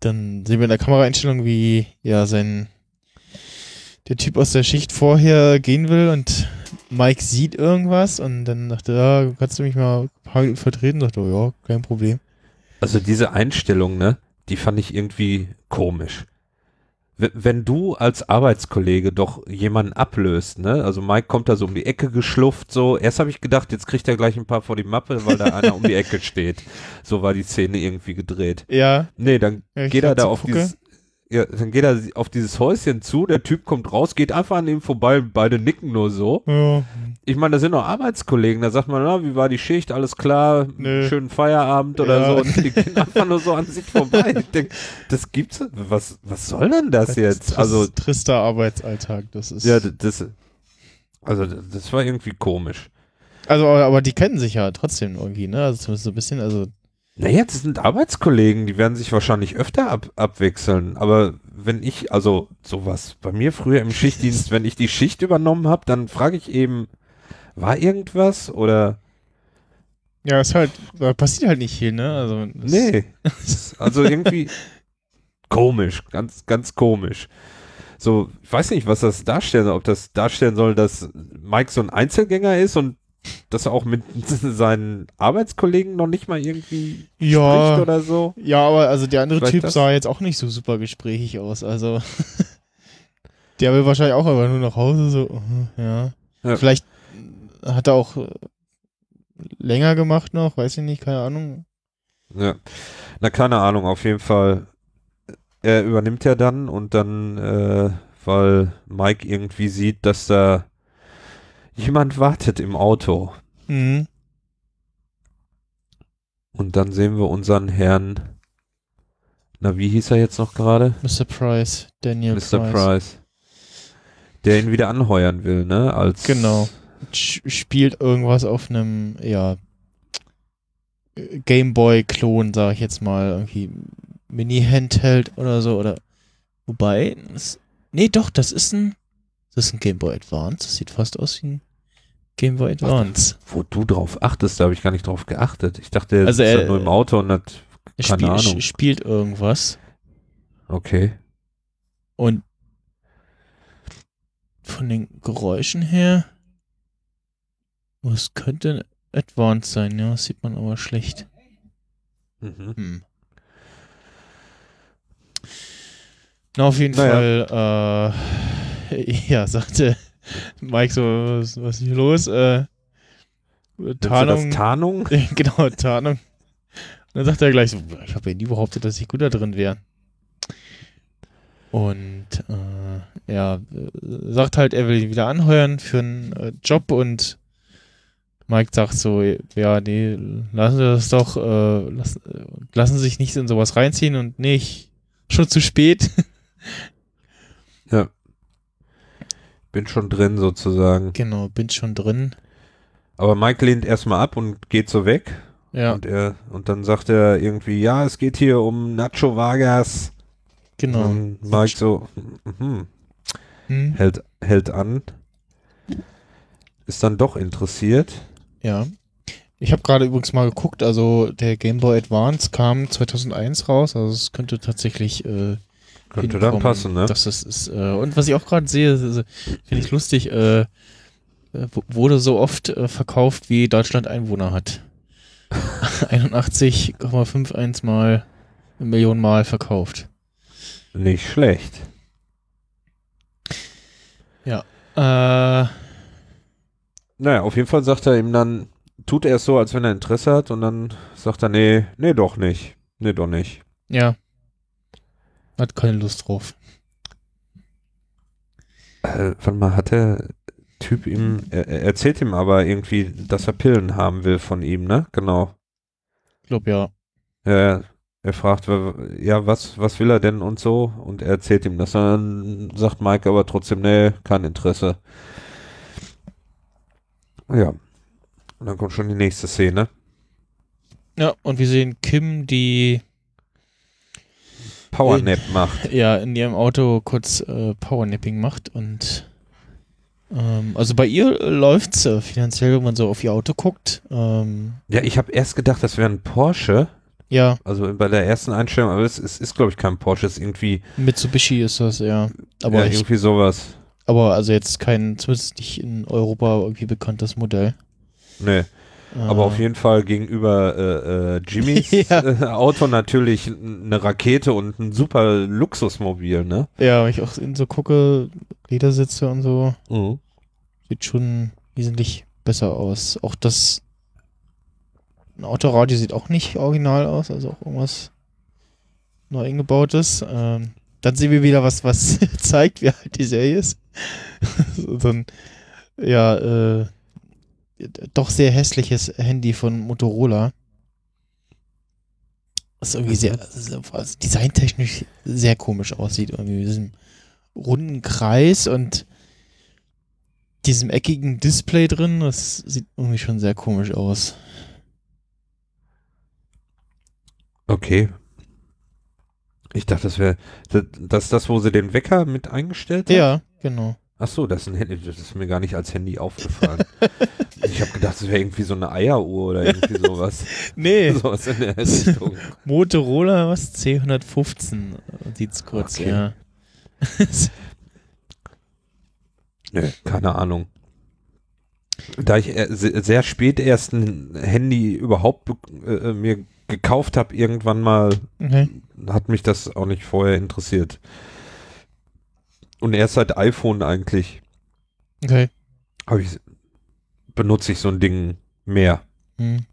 dann sehen wir in der Kameraeinstellung, wie ja sein der Typ aus der Schicht vorher gehen will und Mike sieht irgendwas und dann dachte er, ja, kannst du mich mal ein paar Minuten vertreten? Dachte, oh, ja, kein Problem. Also diese Einstellung, ne, die fand ich irgendwie komisch. Wenn du als Arbeitskollege doch jemanden ablöst, ne, also Mike kommt da so um die Ecke geschlufft, so, erst habe ich gedacht, jetzt kriegt er gleich ein paar vor die Mappe, weil da einer um die Ecke steht. So war die Szene irgendwie gedreht. Ja, Nee, dann ja geht er da auf dieses, ja, dann geht er auf dieses Häuschen zu, der Typ kommt raus, geht einfach an ihm vorbei, beide nicken nur so. Ja, Ich meine, das sind doch Arbeitskollegen, da sagt man, na, wie war die Schicht, alles klar, Nö. schönen Feierabend oder Ja. so und die gehen einfach nur so an sich vorbei. Ich denke, das gibt's, was, was soll denn das jetzt? Trist- Also, trister Arbeitsalltag, das ist. ja, das, also, das war irgendwie komisch. also, aber, aber die kennen sich ja trotzdem irgendwie, ne? Also zumindest so ein bisschen, also Naja, das sind Arbeitskollegen, die werden sich wahrscheinlich öfter ab, abwechseln. Aber wenn ich, also sowas, bei mir früher im Schichtdienst, wenn ich die Schicht übernommen habe, dann frage ich eben, war irgendwas oder ja, ist halt, passiert halt nicht viel, ne? Also nee. Also irgendwie komisch, ganz, ganz komisch. So, ich weiß nicht, was das darstellen soll, ob das darstellen soll, dass Mike so ein Einzelgänger ist und dass er auch mit seinen Arbeitskollegen noch nicht mal irgendwie Ja. spricht oder so. Ja, aber also der andere Vielleicht Typ das? sah jetzt auch nicht so super gesprächig aus. Also der will wahrscheinlich auch einfach nur nach Hause so. uh, Ja. Ja. Vielleicht hat er auch äh, länger gemacht noch, weiß ich nicht, keine Ahnung. Ja, na keine Ahnung, auf jeden Fall. Er übernimmt ja dann und dann, äh, weil Mike irgendwie sieht, dass da jemand wartet im Auto. Mhm. Und dann sehen wir unseren Herrn, na wie hieß er jetzt noch gerade? Mr. Price, Daniel Mr. Price. Price. Der ihn wieder anheuern will, ne? Als Genau. Spielt irgendwas auf einem, ja, Gameboy-Klon, sag ich jetzt mal, irgendwie Mini-Handheld oder so, oder wobei, das, nee, doch, das ist ein, das ist ein Gameboy Advance, das sieht fast aus wie ein Gameboy Advance. Wo du drauf achtest, da habe ich gar nicht drauf geachtet. Ich dachte, er Also ist er- ja nur im Auto und hat, Er Keine spiel, Ahnung. spielt irgendwas okay. und von den Geräuschen her, es könnte ein Advance sein, ja, das sieht man aber schlecht. Mhm. Hm. Na, auf jeden Fall, äh, ja, sagte Mike so, was, was ist hier los? Äh, Tarnung. Tarnung? genau, Tarnung. Und dann sagt er gleich so, ich habe ja nie behauptet, dass ich gut da drin wäre. Und äh, er äh, sagt halt, er will ihn wieder anheuern für einen äh, Job und Mike sagt so, ja, nee, lassen Sie das doch, äh, lass, lassen Sie sich nicht in sowas reinziehen und nicht schon zu spät. ja. Bin schon drin sozusagen. Genau, bin schon drin. Aber Mike lehnt erstmal ab und geht so weg. Ja. Und er, und dann sagt er irgendwie, ja, es geht hier um Nacho Vargas. Genau. Und Mike so, hm, hm. hält, hält an. Ist dann doch interessiert. Ja. Ich habe gerade übrigens mal geguckt, also der Game Boy Advance kam 2001 raus, also es könnte tatsächlich äh, könnte dann passen, ne? Das ist, ist äh, und was ich auch gerade sehe, finde ich lustig, äh, äh wurde so oft äh, verkauft, wie Deutschland Einwohner hat. 81,51 mal Millionen Mal verkauft. Nicht schlecht. Ja. Äh, naja, auf jeden Fall sagt er ihm dann, tut er es so, als wenn er Interesse hat und dann sagt er, nee, nee, doch nicht. Nee, doch nicht. Ja. Hat keine Lust drauf. Äh, warte mal, hat der Typ ihm, er, er erzählt ihm aber irgendwie, dass er Pillen haben will von ihm, ne? Genau. Ich glaube ja. Ja, er fragt, ja, was, was will er denn und so? Und er erzählt ihm das. Dann sagt Mike aber trotzdem, nee, kein Interesse. Ja. Und dann kommt schon die nächste Szene. Ja, und wir sehen Kim, die Powernap macht. Ja, in ihrem Auto kurz äh, Powernapping macht und ähm, also bei ihr läuft's äh, finanziell, wenn man so auf ihr Auto guckt. Ähm, ja, ich habe erst gedacht, das wäre ein Porsche. Ja. Also bei der ersten Einstellung, aber es ist, ist glaube ich, kein Porsche, es ist irgendwie. Mitsubishi ist das, ja. Aber ja, ich, irgendwie sowas. Aber also jetzt kein, zumindest nicht in Europa irgendwie bekanntes Modell. Nee. Aber auf jeden Fall gegenüber äh, äh, Jimmys ja. äh, Auto natürlich eine Rakete und ein super Luxusmobil, ne? Ja, wenn ich auch so gucke, Ledersitze und so, mhm. sieht schon wesentlich besser aus. Auch das ein Autoradio sieht auch nicht original aus, also auch irgendwas neu eingebautes. Ähm, dann sehen wir wieder was, was zeigt, wie alt die Serie ist. so ein, ja, äh, doch sehr hässliches Handy von Motorola. Was irgendwie sehr, also designtechnisch sehr komisch aussieht. Irgendwie mit diesem runden Kreis und diesem eckigen Display drin. Das sieht irgendwie schon sehr komisch aus. Okay. Ich dachte, das wäre das, das, das, wo sie den Wecker mit eingestellt hat? Ja, genau. Ach so, das ist ein Handy, das ist mir gar nicht als Handy aufgefallen. ich habe gedacht, das wäre irgendwie so eine Eieruhr oder irgendwie sowas. nee. Sowas in der Richtung. Motorola, was? C115 sieht's kurz, okay. ja. Nö, keine Ahnung. Da ich sehr spät erst ein Handy überhaupt äh, mir gekauft habe, irgendwann mal, okay. hat mich das auch nicht vorher interessiert. Und erst seit iPhone eigentlich. Okay. Habe ich benutze ich so ein Ding mehr. Hm.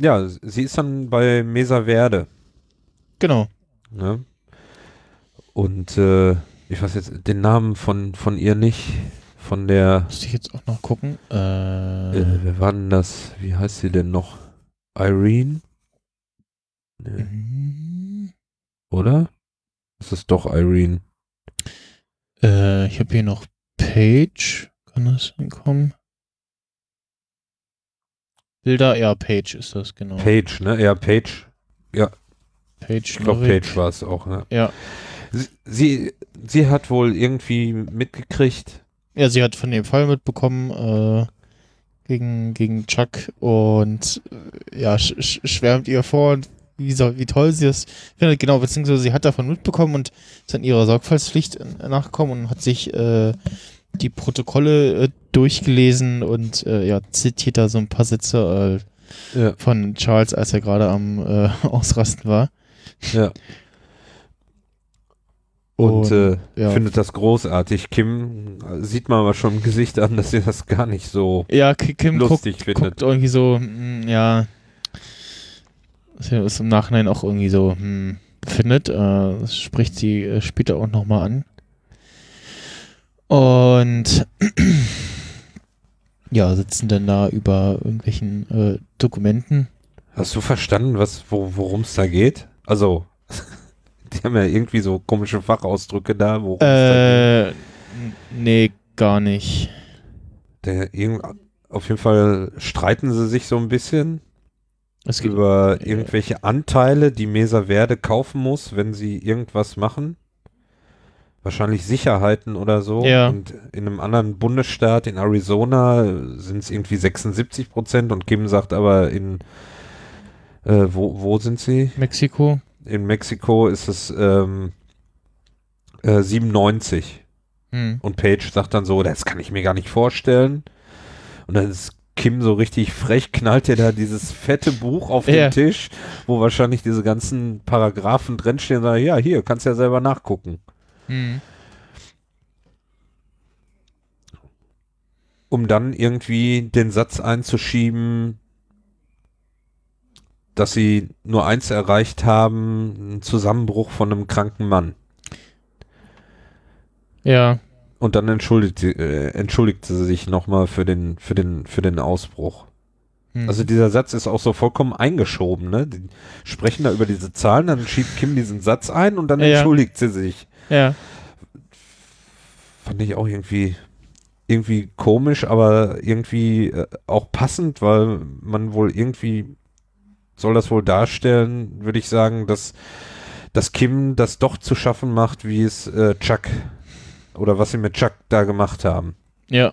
Ja, sie ist dann bei Mesa Verde. Genau. Ne? Und äh, ich weiß jetzt den Namen von, von ihr nicht. Von der. Muss ich jetzt auch noch gucken. Äh, äh, wer war denn das? Wie heißt sie denn noch? Irene? Nee. Mhm. Oder? Es ist doch Irene. Äh, ich habe hier noch Page. Kann das hinkommen? Bilder, ja, Page ist das, genau. Page, ne? Ja, Page. Ja. Page. Ich glaube, Page war es auch, ne? Ja. Sie, sie, sie, hat wohl irgendwie mitgekriegt. Ja, sie hat von dem Fall mitbekommen, äh, gegen, gegen Chuck und äh, ja, sch schwärmt ihr vor und wie, so, wie toll sie es findet, genau, beziehungsweise sie hat davon mitbekommen und ist an ihrer Sorgfaltspflicht nachgekommen und hat sich äh, die Protokolle äh, durchgelesen und äh, ja, zitiert da so ein paar Sätze äh, ja. von Charles, als er gerade am äh, Ausrasten war. Ja. Und, Und, äh, ja. findet das großartig. Kim äh, sieht man aber schon im Gesicht an, dass sie das gar nicht so Ja, Ki- Kim guckt, lustig findet. guckt irgendwie so, hm, ja, was es im Nachhinein auch irgendwie so hm, findet. Äh, das spricht sie äh, später auch nochmal an. Und ja, sitzen dann da über irgendwelchen äh, Dokumenten. Hast du verstanden, was, wo, worum es da geht? Also, die haben ja irgendwie so komische Fachausdrücke da, worum da geht. Äh, n- nee, gar nicht. Der, auf jeden Fall streiten sie sich so ein bisschen Es geht, über irgendwelche Anteile, die Mesa Verde kaufen muss, wenn sie irgendwas machen. Wahrscheinlich Sicherheiten oder so. Ja. Und in einem anderen Bundesstaat, in Arizona, sind es irgendwie 76 Prozent und Kim sagt aber in, äh, wo, wo sind sie? Mexiko. In Mexiko ist es ähm, äh, 97. Hm. Und Paige sagt dann so, das kann ich mir gar nicht vorstellen. Und dann ist Kim so richtig frech, knallt ihr da dieses fette Buch auf Ja. den Tisch, wo wahrscheinlich diese ganzen Paragraphen drinstehen. Und sagt, ja, hier, kannst ja selber nachgucken. Hm. Um dann irgendwie den Satz einzuschieben, dass sie nur eins erreicht haben, einen Zusammenbruch von einem kranken Mann. Ja. Und dann entschuldigt sie, äh, entschuldigt sie sich nochmal für den, für den, für den Ausbruch. Hm. Also dieser Satz ist auch so vollkommen eingeschoben, ne? Die sprechen da über diese Zahlen, dann schiebt Kim diesen Satz ein und dann Ja. entschuldigt sie sich. ja. Fand ich auch irgendwie, irgendwie komisch, aber irgendwie äh, auch passend, weil man wohl irgendwie soll das wohl darstellen, würde ich sagen, dass, dass Kim das doch zu schaffen macht, wie es äh, Chuck oder was sie mit Chuck da gemacht haben. Ja.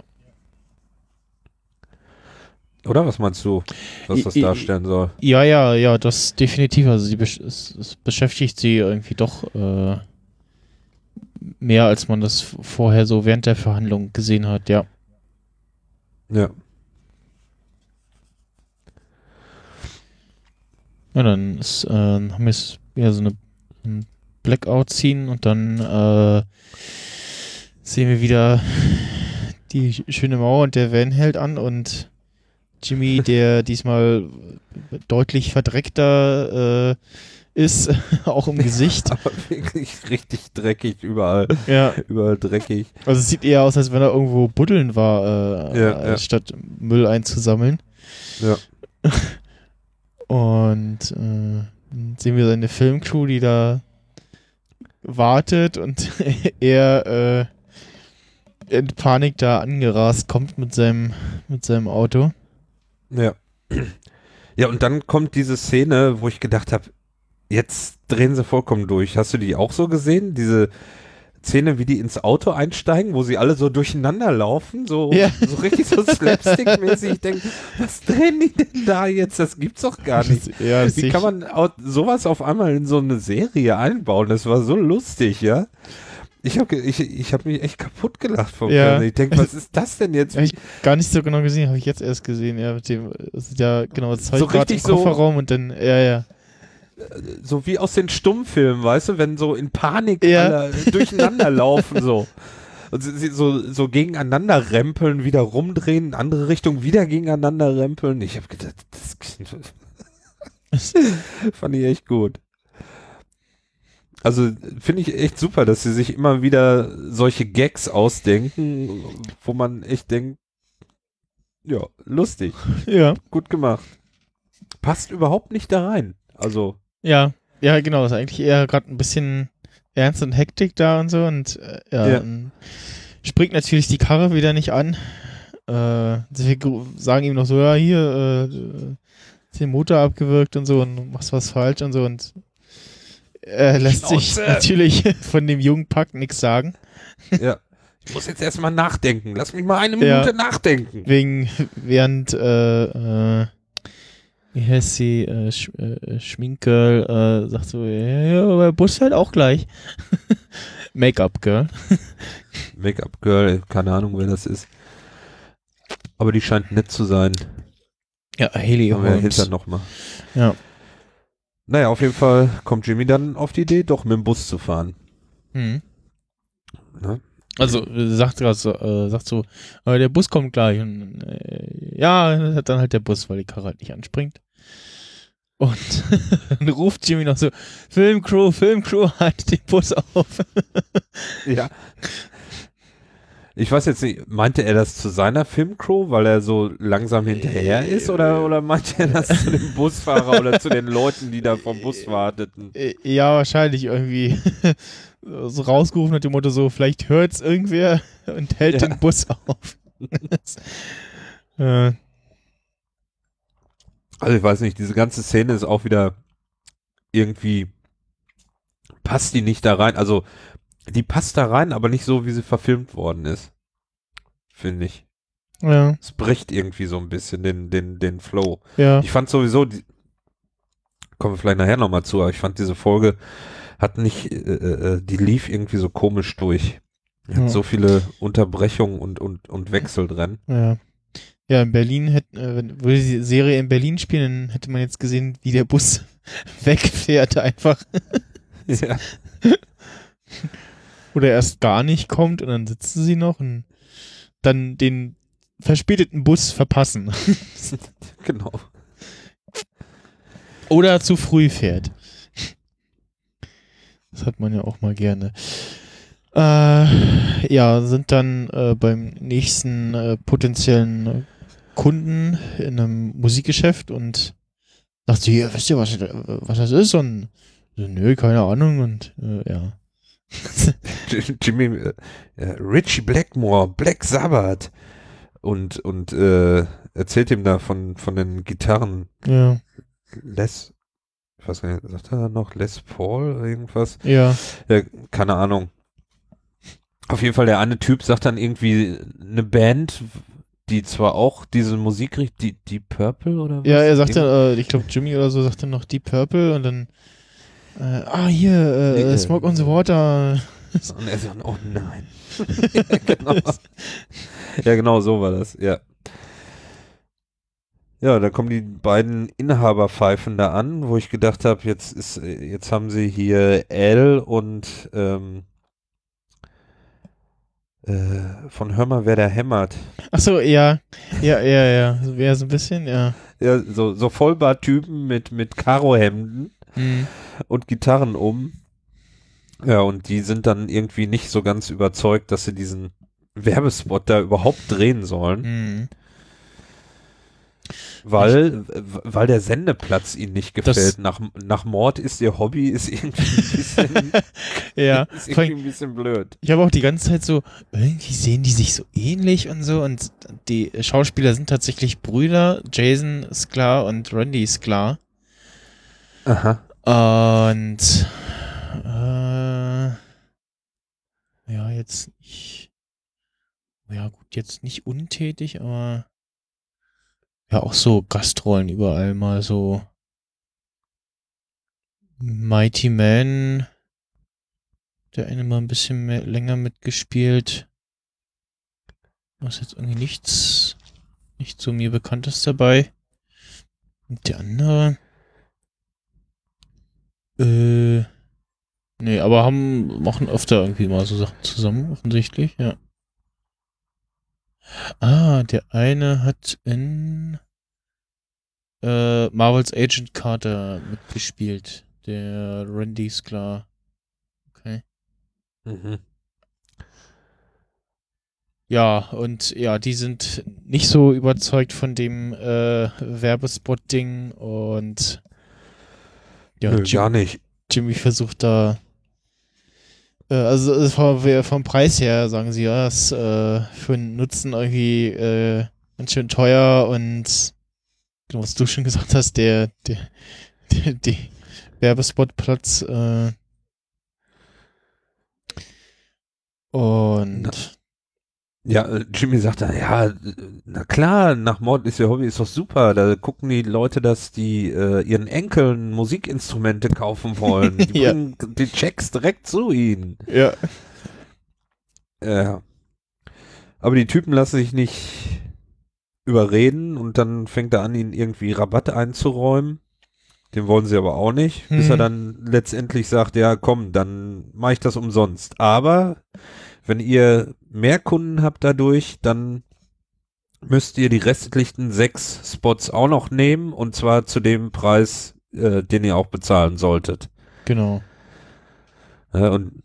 Oder was meinst du, was das darstellen soll? Ja, ja, ja, das definitiv. Also sie besch es, es beschäftigt sie irgendwie doch äh, mehr, als man das vorher so während der Verhandlung gesehen hat, ja. Ja. Ja, dann ist, äh, haben wir jetzt wieder so eine ein Blackout ziehen und dann äh, sehen wir wieder die sch- schöne Mauer und der Van hält an und Jimmy, der diesmal deutlich verdreckter äh, ist, auch im Gesicht. Aber wirklich richtig dreckig überall. Ja, Überall dreckig. also es sieht eher aus, als wenn er irgendwo buddeln war, äh, Ja, ja. statt Müll einzusammeln. Ja. Und äh, dann sehen wir seine Filmcrew, die da wartet und er äh, in Panik da angerast kommt mit seinem, mit seinem Auto. Ja. Ja, und dann kommt diese Szene, wo ich gedacht habe, jetzt drehen sie vollkommen durch. Hast du die auch so gesehen? Diese Szene, wie die ins Auto einsteigen, wo sie alle so durcheinander laufen, so, Ja. so richtig so slapstick-mäßig. Ich denke, was drehen die denn da jetzt? Das gibt's doch gar nicht. ja, Wie kann man sowas auf einmal in so eine Serie einbauen? Das war so lustig, ja. Ich habe ich, ich hab mich echt kaputt gelacht vom Ja. Fernsehen. Ich denke, was ist das denn jetzt? Hab ich gar nicht so genau gesehen, habe ich jetzt erst gesehen, ja, mit dem, das ja, genau, das Zeug So grad im richtig so- Kofferraum und dann, ja, ja. so wie aus den Stummfilmen, weißt du, wenn so in Panik Ja. alle durcheinander laufen, so. Und sie, so, so gegeneinander rempeln, wieder rumdrehen, in andere Richtung wieder gegeneinander rempeln. Ich habe gedacht, das fand ich echt gut. Also finde ich echt super, dass sie sich immer wieder solche Gags ausdenken, wo man echt denkt, ja, lustig, Ja, gut gemacht. Passt überhaupt nicht da rein. Also, ja, ja, genau, ist eigentlich eher gerade ein bisschen Ernst und Hektik da und so und äh, ja, Ja. springt natürlich die Karre wieder nicht an. Äh, sie gru- sagen ihm noch so, ja, hier, äh, den Motor abgewirkt und so und machst was falsch und so und er lässt sich natürlich von dem jungen Pack nichts sagen. Ja. Ich muss jetzt erstmal nachdenken. Lass mich mal eine Ja. Minute nachdenken. Wegen, während, äh, äh, wie heißt sie, äh, Sch äh, Schminkgirl, äh, sagt so, ja, ja, aber Bus fährt auch gleich. Make-up-Girl. Make-up Girl, keine Ahnung, wer das ist. Aber die scheint nett zu sein. Ja, Haley Haben wir Holmes. hinter nochmal. Ja. Naja, auf jeden Fall kommt Jimmy dann auf die Idee, doch mit dem Bus zu fahren. Hm. Ne? Also sagt gerade so, äh, sagt so, äh, der Bus kommt gleich. Und, äh, ja, dann halt der Bus, weil die Karre halt nicht anspringt. Und dann ruft Jimmy noch so, Filmcrew, Filmcrew, halt den Bus auf. Ja. Ich weiß jetzt nicht, meinte er das zu seiner Filmcrew, weil er so langsam hinterher ist, oder, oder meinte er das zu dem Busfahrer oder zu den Leuten, die da vom Bus warteten? Äh, ja, wahrscheinlich irgendwie so rausgerufen hat dem Motto so, vielleicht hört's irgendwer und hält Ja. den Bus auf. äh, Also ich weiß nicht, diese ganze Szene ist auch wieder irgendwie, passt die nicht da rein, also die passt da rein, aber nicht so, wie sie verfilmt worden ist. Finde ich. ja, Es bricht irgendwie so ein bisschen den, den, den Flow. ja. Ich fand sowieso, die, kommen wir vielleicht nachher nochmal zu, aber ich fand diese Folge hat nicht, äh, äh, die lief irgendwie so komisch durch. Hat Ja. so viele Unterbrechungen und, und, und Wechsel drin. Ja. Ja, in Berlin hätte, äh, wenn- würde die Serie in Berlin spielen, dann hätte man jetzt gesehen, wie der Bus wegfährt einfach. Ja. Oder erst gar nicht kommt und dann sitzen sie noch und dann den verspäteten Bus verpassen. genau. Oder zu früh fährt. Das hat man ja auch mal gerne. Äh, ja, sind dann äh, beim nächsten äh, potenziellen Kunden in einem Musikgeschäft und sagt sie, ja, wisst ihr, was, äh, was das ist? Und so, nö, keine Ahnung. Und äh, ja. Jimmy, äh, äh, Richie Blackmore, Black Sabbath und, und äh, erzählt ihm da von, von den Gitarren ja, Les, ich weiß gar nicht, sagt er da noch Les Paul oder irgendwas? ja, Ja, keine Ahnung. Auf jeden Fall, der eine Typ sagt dann irgendwie eine Band, die zwar auch diese Musik riecht, die, die Purple oder was? ja, er sagt Irgend- dann, äh, ich glaube Jimmy oder so, sagt dann noch Deep Purple und dann äh, ah, hier, äh, Nee, Smoke on the Water. Und er sagt, oh nein. ja, genau. ja, genau so war das, ja. Ja, da kommen die beiden Inhaberpfeifen da an, wo ich gedacht habe, jetzt ist, jetzt haben sie hier L und ähm, äh, von Hör mal, wer da hämmert. Ach so, ja, ja, ja, ja, so wäre so ein bisschen, ja. Ja, so, so Vollbarttypen mit, mit Karohemden Mhm. und Gitarren um. Ja, und die sind dann irgendwie nicht so ganz überzeugt, dass sie diesen Werbespot da überhaupt drehen sollen, Mhm. weil, weil der Sendeplatz ihnen nicht Das- gefällt. Nach, nach Mord ist ihr Hobby, ist irgendwie ein bisschen, Ja, ist irgendwie ein bisschen blöd. ich habe auch die ganze Zeit so, irgendwie sehen die sich so ähnlich und so und die Schauspieler sind tatsächlich Brüder, Jason ist klar und Randy ist klar. Aha. Und äh, ja, jetzt nicht. Ja, gut, jetzt nicht untätig, aber ja, auch so Gastrollen überall mal so. Mighty Man, der eine mal ein bisschen mehr, länger mitgespielt. Was jetzt irgendwie nichts, nicht so mir Bekanntes dabei. Und der andere. Äh, nee, aber haben, machen öfter irgendwie mal so Sachen zusammen, offensichtlich, ja. Ah, der eine hat in äh, Marvels Agent Carter mitgespielt. Der Randy Sklar. Okay. Mhm. Ja, und ja, die sind nicht so überzeugt von dem äh, Werbespot-Ding und ja, Nö, Jim, gar nicht. Jimmy versucht da äh, also äh, vom, vom Preis her sagen sie, ja, ist äh, für einen Nutzen irgendwie äh, ganz schön teuer und genau, was du schon gesagt hast, der, der, der, der Werbespotplatz äh, und Ja, äh, Jimmy sagt dann, ja, äh, na klar, nach Mord ist ihr Hobby, ist doch super. Da gucken die Leute, dass die äh, ihren Enkeln Musikinstrumente kaufen wollen. Die Ja. bringen die Checks direkt zu ihnen. ja, Ja. Aber die Typen lassen sich nicht überreden und dann fängt er an, ihnen irgendwie Rabatt einzuräumen. Den wollen sie aber auch nicht, bis Mhm. er dann letztendlich sagt, ja komm, dann mache ich das umsonst. Aber wenn ihr mehr Kunden habt dadurch, dann müsst ihr die restlichen sechs Spots auch noch nehmen und zwar zu dem Preis, äh, den ihr auch bezahlen solltet. Genau. Ja, und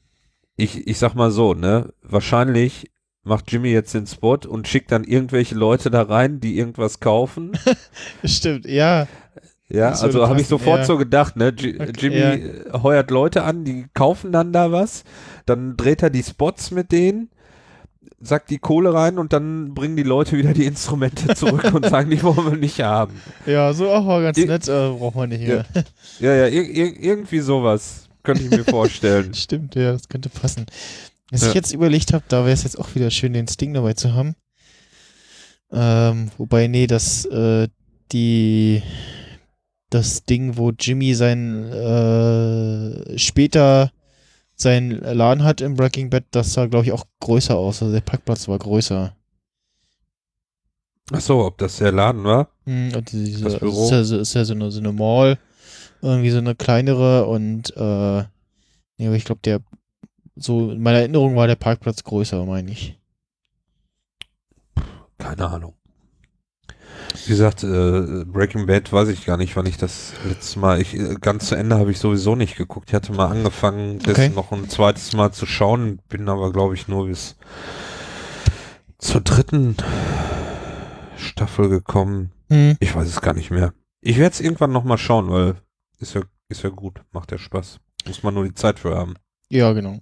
ich, ich sag mal so, ne, wahrscheinlich macht Jimmy jetzt den Spot und schickt dann irgendwelche Leute da rein, die irgendwas kaufen. Stimmt, ja. Ja, Das also habe ich sofort ja. so gedacht, ne? J Okay, Jimmy ja. äh, heuert Leute an, die kaufen dann da was, dann dreht er die Spots mit denen, sagt die Kohle rein und dann bringen die Leute wieder die Instrumente zurück und sagen, die wollen wir nicht haben. Ja, so auch war ganz Ir- nett, äh, braucht man nicht Ja. mehr. Ja, ja, ir ir irgendwie sowas könnte ich mir vorstellen. Stimmt, ja, das könnte passen. Was Ja. ich jetzt überlegt habe, da wäre es jetzt auch wieder schön, den Sting dabei zu haben. Ähm, wobei, nee, das, äh, die, das Ding, wo Jimmy sein, äh, später seinen Laden hat im Breaking Bad, das sah, glaube ich, auch größer aus. Also der Parkplatz war größer. Ach so, ob das der Laden war? Hm, und diese, Das also Büro? ist ja, so- ist ja so eine, so eine Mall, irgendwie so eine kleinere und äh, nee, aber ich glaube, der so in meiner Erinnerung war der Parkplatz größer, meine ich. Keine Ahnung. Wie gesagt, äh, Breaking Bad weiß ich gar nicht, wann ich das letzte Mal, ich, äh, ganz zu Ende habe ich sowieso nicht geguckt. Ich hatte mal angefangen, das Okay. noch ein zweites Mal zu schauen, bin aber, glaube ich, nur bis zur dritten Staffel gekommen. Hm. Ich weiß es gar nicht mehr. Ich werde es irgendwann noch mal schauen, weil ist ja, ist ja gut, macht ja Spaß. Muss man nur die Zeit für haben. Ja, genau.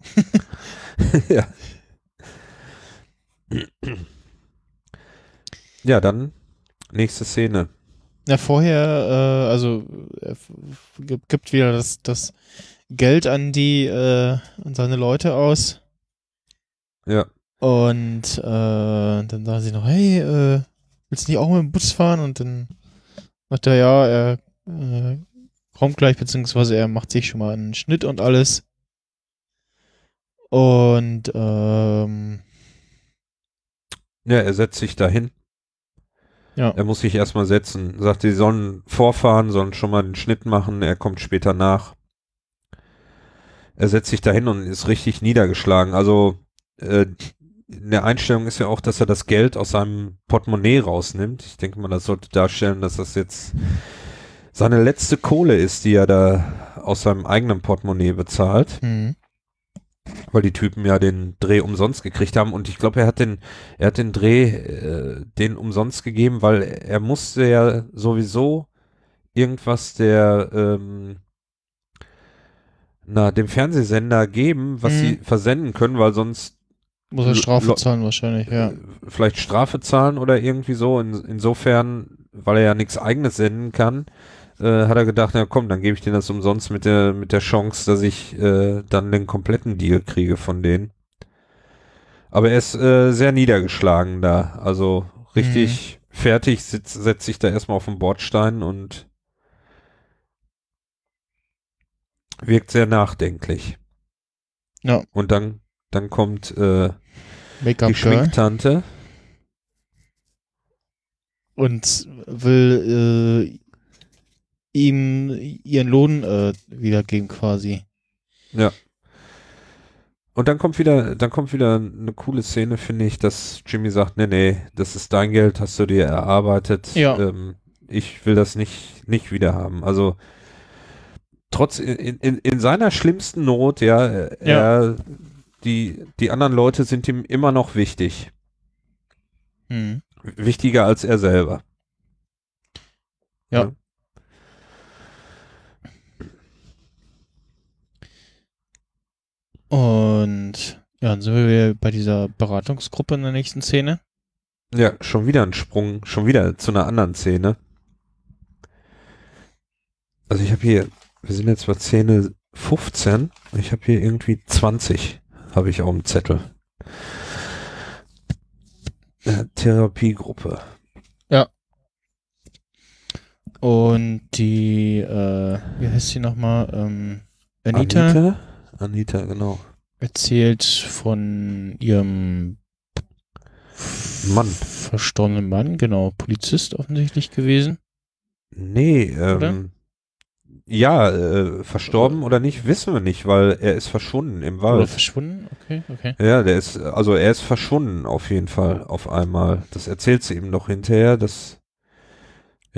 ja. Ja, dann nächste Szene. Na, vorher, äh, also er gibt- gibt wieder das, das Geld an die, äh, an seine Leute aus. Ja. Und äh, dann sagen sie noch, hey, äh, willst du nicht auch mit dem Bus fahren? Und dann sagt er, ja, er äh, kommt gleich, beziehungsweise er macht sich schon mal einen Schnitt und alles. Und ähm, Ja, er setzt sich dahin. Ja. Er muss sich erstmal setzen. Sagt, sie sollen vorfahren, sollen schon mal den Schnitt machen. Er kommt später nach. Er setzt sich dahin und ist richtig niedergeschlagen. Also äh, in der Einstellung ist ja auch, dass er das Geld aus seinem Portemonnaie rausnimmt. Ich denke mal, das sollte darstellen, dass das jetzt seine letzte Kohle ist, die er da aus seinem eigenen Portemonnaie bezahlt hm, weil die Typen ja den Dreh umsonst gekriegt haben und ich glaube, er hat den, er hat den Dreh äh, den umsonst gegeben, weil er musste ja sowieso irgendwas der ähm, na dem Fernsehsender geben, was Mhm. sie versenden können, weil sonst muss er Strafe zahlen wahrscheinlich, ja. äh, vielleicht Strafe zahlen oder irgendwie so. In, insofern, weil er ja nichts eigenes senden kann, äh, hat er gedacht, na komm, dann gebe ich denen das umsonst mit der mit der Chance, dass ich äh, dann den kompletten Deal kriege von denen. Aber er ist äh, sehr niedergeschlagen da, also richtig fertig, sitzt, setzt sich da erstmal auf den Bordstein und wirkt sehr nachdenklich. Ja. Und dann dann kommt äh, die Schminktante. und will äh, ihm ihren Lohn äh, wiedergeben quasi. Und dann kommt wieder, dann kommt wieder eine coole Szene, finde ich, dass Jimmy sagt, nee, nee, das ist dein Geld, hast du dir erarbeitet. Ja. Ähm, ich will das nicht, nicht wieder haben. Also trotz in, in, in seiner schlimmsten Not, ja, er, Ja. die, die anderen Leute sind ihm immer noch wichtig. Hm. Wichtiger als er selber. Ja. Und ja, dann sind wir wieder bei dieser Beratungsgruppe in der nächsten Szene. Ja, schon wieder ein Sprung, schon wieder zu einer anderen Szene. Also ich habe hier, wir sind jetzt bei Szene 15 und ich habe hier irgendwie 20, habe ich auf dem Zettel. Äh, Therapiegruppe. Und die, äh, wie heißt sie nochmal? Ähm, Anita, Anita? Anita, genau. erzählt von ihrem Mann. verstorbenen Mann, genau, Polizist offensichtlich gewesen. Nee, Oder? ähm, ja, äh, verstorben oder nicht, wissen wir nicht, weil er ist verschwunden im Wald. Oder verschwunden? Okay, okay. Ja, der ist, also er ist verschwunden auf jeden Fall, auf einmal. Das erzählt sie ihm noch hinterher, dass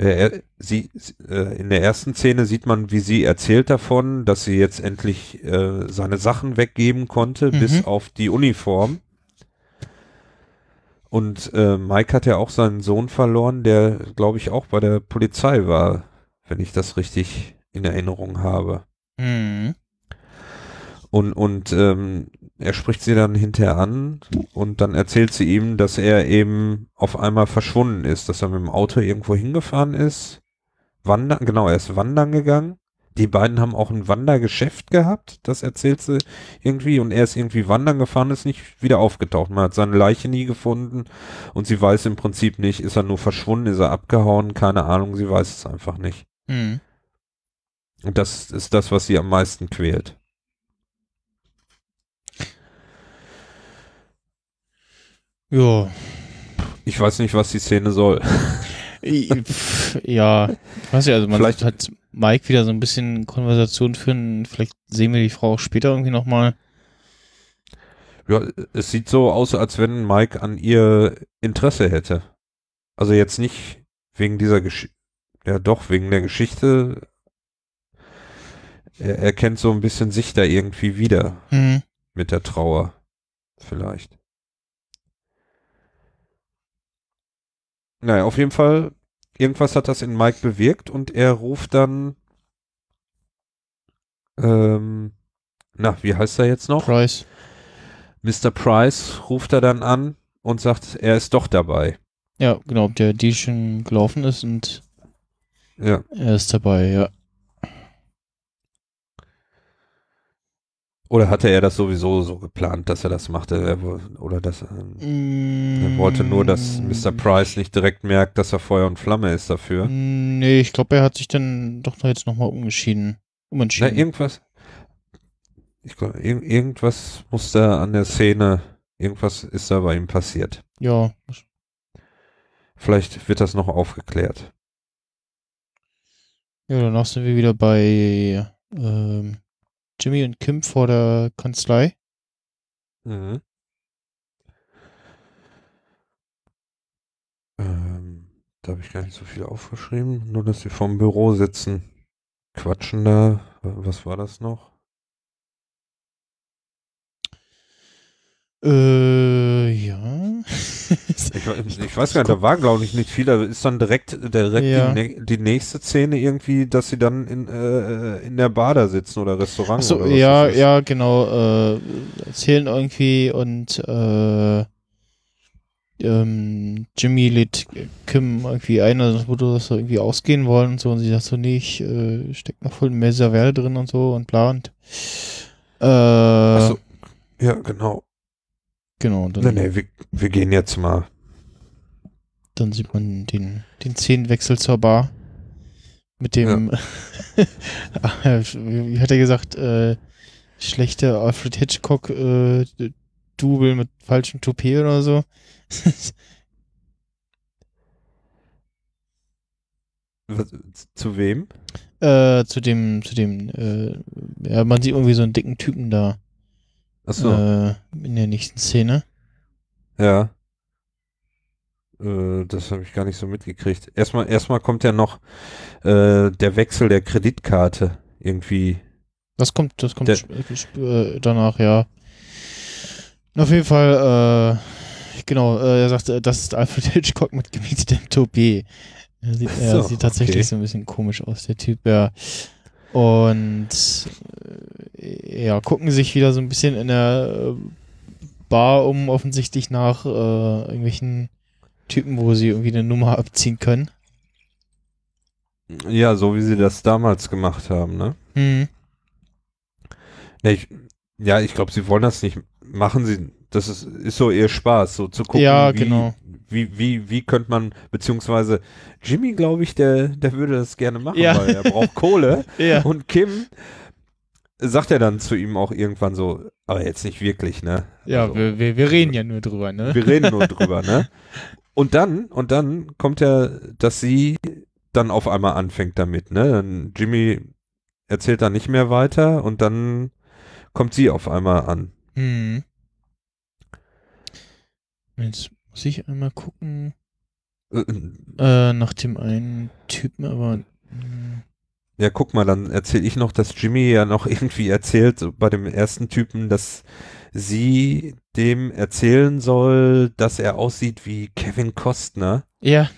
er, sie, äh, in der ersten Szene sieht man, wie sie erzählt davon, dass sie jetzt endlich äh, seine Sachen weggeben konnte, Mhm. bis auf die Uniform. Und äh, Mike hat ja auch seinen Sohn verloren, der, glaube ich, auch bei der Polizei war, wenn ich das richtig in Erinnerung habe. Mhm. Und, und ähm, er spricht sie dann hinterher an und dann erzählt sie ihm, dass er eben auf einmal verschwunden ist, dass er mit dem Auto irgendwo hingefahren ist. Wandern, genau, er ist wandern gegangen. Die beiden haben auch ein Wandergeschäft gehabt, das erzählt sie irgendwie. Und er ist irgendwie wandern gefahren, ist nicht wieder aufgetaucht. Man hat seine Leiche nie gefunden und sie weiß im Prinzip nicht, ist er nur verschwunden, ist er abgehauen, keine Ahnung, sie weiß es einfach nicht. Mhm. Und das ist das, was sie am meisten quält. Ja. Ich weiß nicht, was die Szene soll. Ja, ich weiß nicht, also man Vielleicht- hat Mike wieder so ein bisschen Konversation führen, vielleicht sehen wir die Frau auch später irgendwie nochmal. Ja, es sieht so aus, als wenn Mike an ihr Interesse hätte. Also jetzt nicht wegen dieser Geschichte, ja doch, wegen der Geschichte. Er, er kennt so ein bisschen sich da irgendwie wieder Mhm. mit der Trauer. Vielleicht. Naja, auf jeden Fall, irgendwas hat das in Mike bewirkt und er ruft dann, ähm, na, wie heißt er jetzt noch? Price. Mr. Price ruft er dann an und sagt, er ist doch dabei. Ja, genau, ob der Deal schon gelaufen ist und Ja. er ist dabei, ja. Oder hatte er das sowieso so geplant, dass er das machte? Er, oder dass er, er wollte nur, dass Mr. Price nicht direkt merkt, dass er Feuer und Flamme ist dafür. Nee, ich glaube, er hat sich dann doch jetzt nochmal umgeschieden. Na, Umentschieden. irgendwas. Ich glaube, ir irgendwas muss da an der Szene, irgendwas ist da bei ihm passiert. ja, Vielleicht wird das noch aufgeklärt. ja, danach sind wir wieder bei ähm, Jimmy und Kim vor der Kanzlei. Mhm. Ähm, da habe ich gar nicht so viel aufgeschrieben, nur dass sie vorm Büro sitzen. Quatschen da. Was war das noch? Äh, ja. Ich, ich weiß gar nicht, da war glaube ich nicht viel, da ist dann direkt, direkt Ja. die, die nächste Szene irgendwie, dass sie dann in, äh, in der Bar da sitzen oder Restaurant Achso, oder was ja, ja, genau. Äh, erzählen irgendwie und äh, ähm, Jimmy lädt Kim irgendwie ein, also das wurde das so irgendwie ausgehen wollen und so und sie sagt so, nee, ich äh, steck noch voll mehr Serverde drin und so und bla und äh, Ach so. Ja, genau. Genau, dann, Nee, nee, wir, wir gehen jetzt mal. dann sieht man den, den Szenenwechsel zur Bar mit dem wie hat er gesagt, äh, schlechte Alfred Hitchcock äh, Double mit falschem Toupet oder so. Was, zu wem? äh, zu dem, zu dem, äh, ja, man sieht irgendwie so einen dicken Typen da Achso, äh, in der nächsten Szene. ja. Äh, das habe ich gar nicht so mitgekriegt. Erstmal, erstmal kommt ja noch äh, der Wechsel der Kreditkarte irgendwie. Das kommt, das kommt Der- sp- äh, danach, ja. Auf jeden Fall, äh, genau, äh, er sagt, äh, das ist Alfred Hitchcock mit gemietetem Toupet. Er sieht, er So, sieht tatsächlich okay. so ein bisschen komisch aus, der Typ, ja. Und äh, ja, gucken sich wieder so ein bisschen in der äh, Bar um, offensichtlich nach äh, irgendwelchen Typen, wo sie irgendwie eine Nummer abziehen können. Ja, so wie sie das damals gemacht haben, ne? Hm. Ja, ich, ja, ich glaube, sie wollen das nicht machen. Sie, das ist, ist so ihr Spaß, so zu gucken, Ja, genau. Wie, wie, wie könnte man, beziehungsweise Jimmy, glaube ich, der, der würde das gerne machen, Ja. weil er braucht Kohle. Ja. Und Kim sagt er dann zu ihm auch irgendwann so, aber jetzt nicht wirklich, ne? Ja, Also, wir, wir, wir reden ja nur drüber, ne? wir reden nur drüber, ne? Und dann, und dann kommt ja, dass sie dann auf einmal anfängt damit, ne? Dann Jimmy erzählt dann nicht mehr weiter und dann kommt sie auf einmal an. Hm. Jetzt muss ich einmal gucken. Äh, Äh, nach dem einen Typen, aber. hm, Ja, guck mal, dann erzähle ich noch, dass Jimmy ja noch irgendwie erzählt, so bei dem ersten Typen, dass sie dem erzählen soll, dass er aussieht wie Kevin Costner. Ja.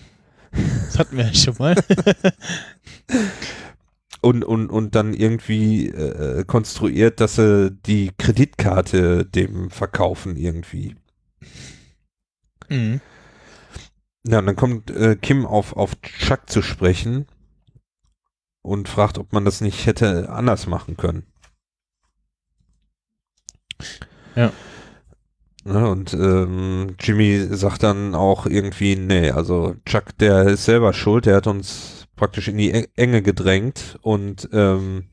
Das hatten wir ja schon mal. Und, und, und dann irgendwie äh, konstruiert, dass sie die Kreditkarte dem verkaufen irgendwie. Mhm. Ja, und dann kommt äh, Kim auf, auf Chuck zu sprechen und fragt, ob man das nicht hätte anders machen können. Ja. Ne, und ähm, Jimmy sagt dann auch irgendwie, nee, also Chuck, der ist selber schuld, der hat uns praktisch in die Enge gedrängt und ähm,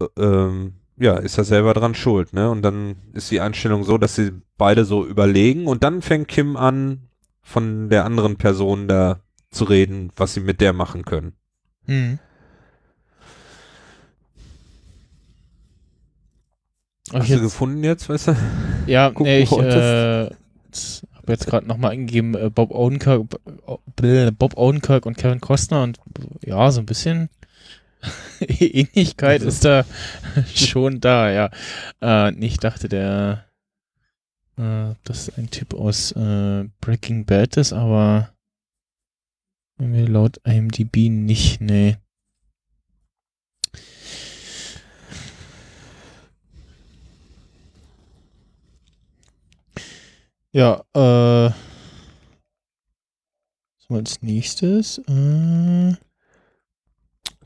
äh, ähm, ja, ist er selber dran schuld, ne? Und dann ist die Einstellung so, dass sie beide so überlegen und dann fängt Kim an, von der anderen Person da zu reden, was sie mit der machen können. Mhm. Hast ich du gefunden jetzt, weißt du? ja, gucken nee, ich äh, habe jetzt gerade nochmal eingegeben, äh, Bob Odenkirk, Bob Odenkirk und Kevin Costner und ja, so ein bisschen Ähnlichkeit Also. ist da schon da, ja. Äh, ich dachte, der äh, das ist ein Typ aus äh, Breaking Bad ist, aber irgendwie laut IMDb nicht, nee. Ja, äh. So als nächstes. Äh,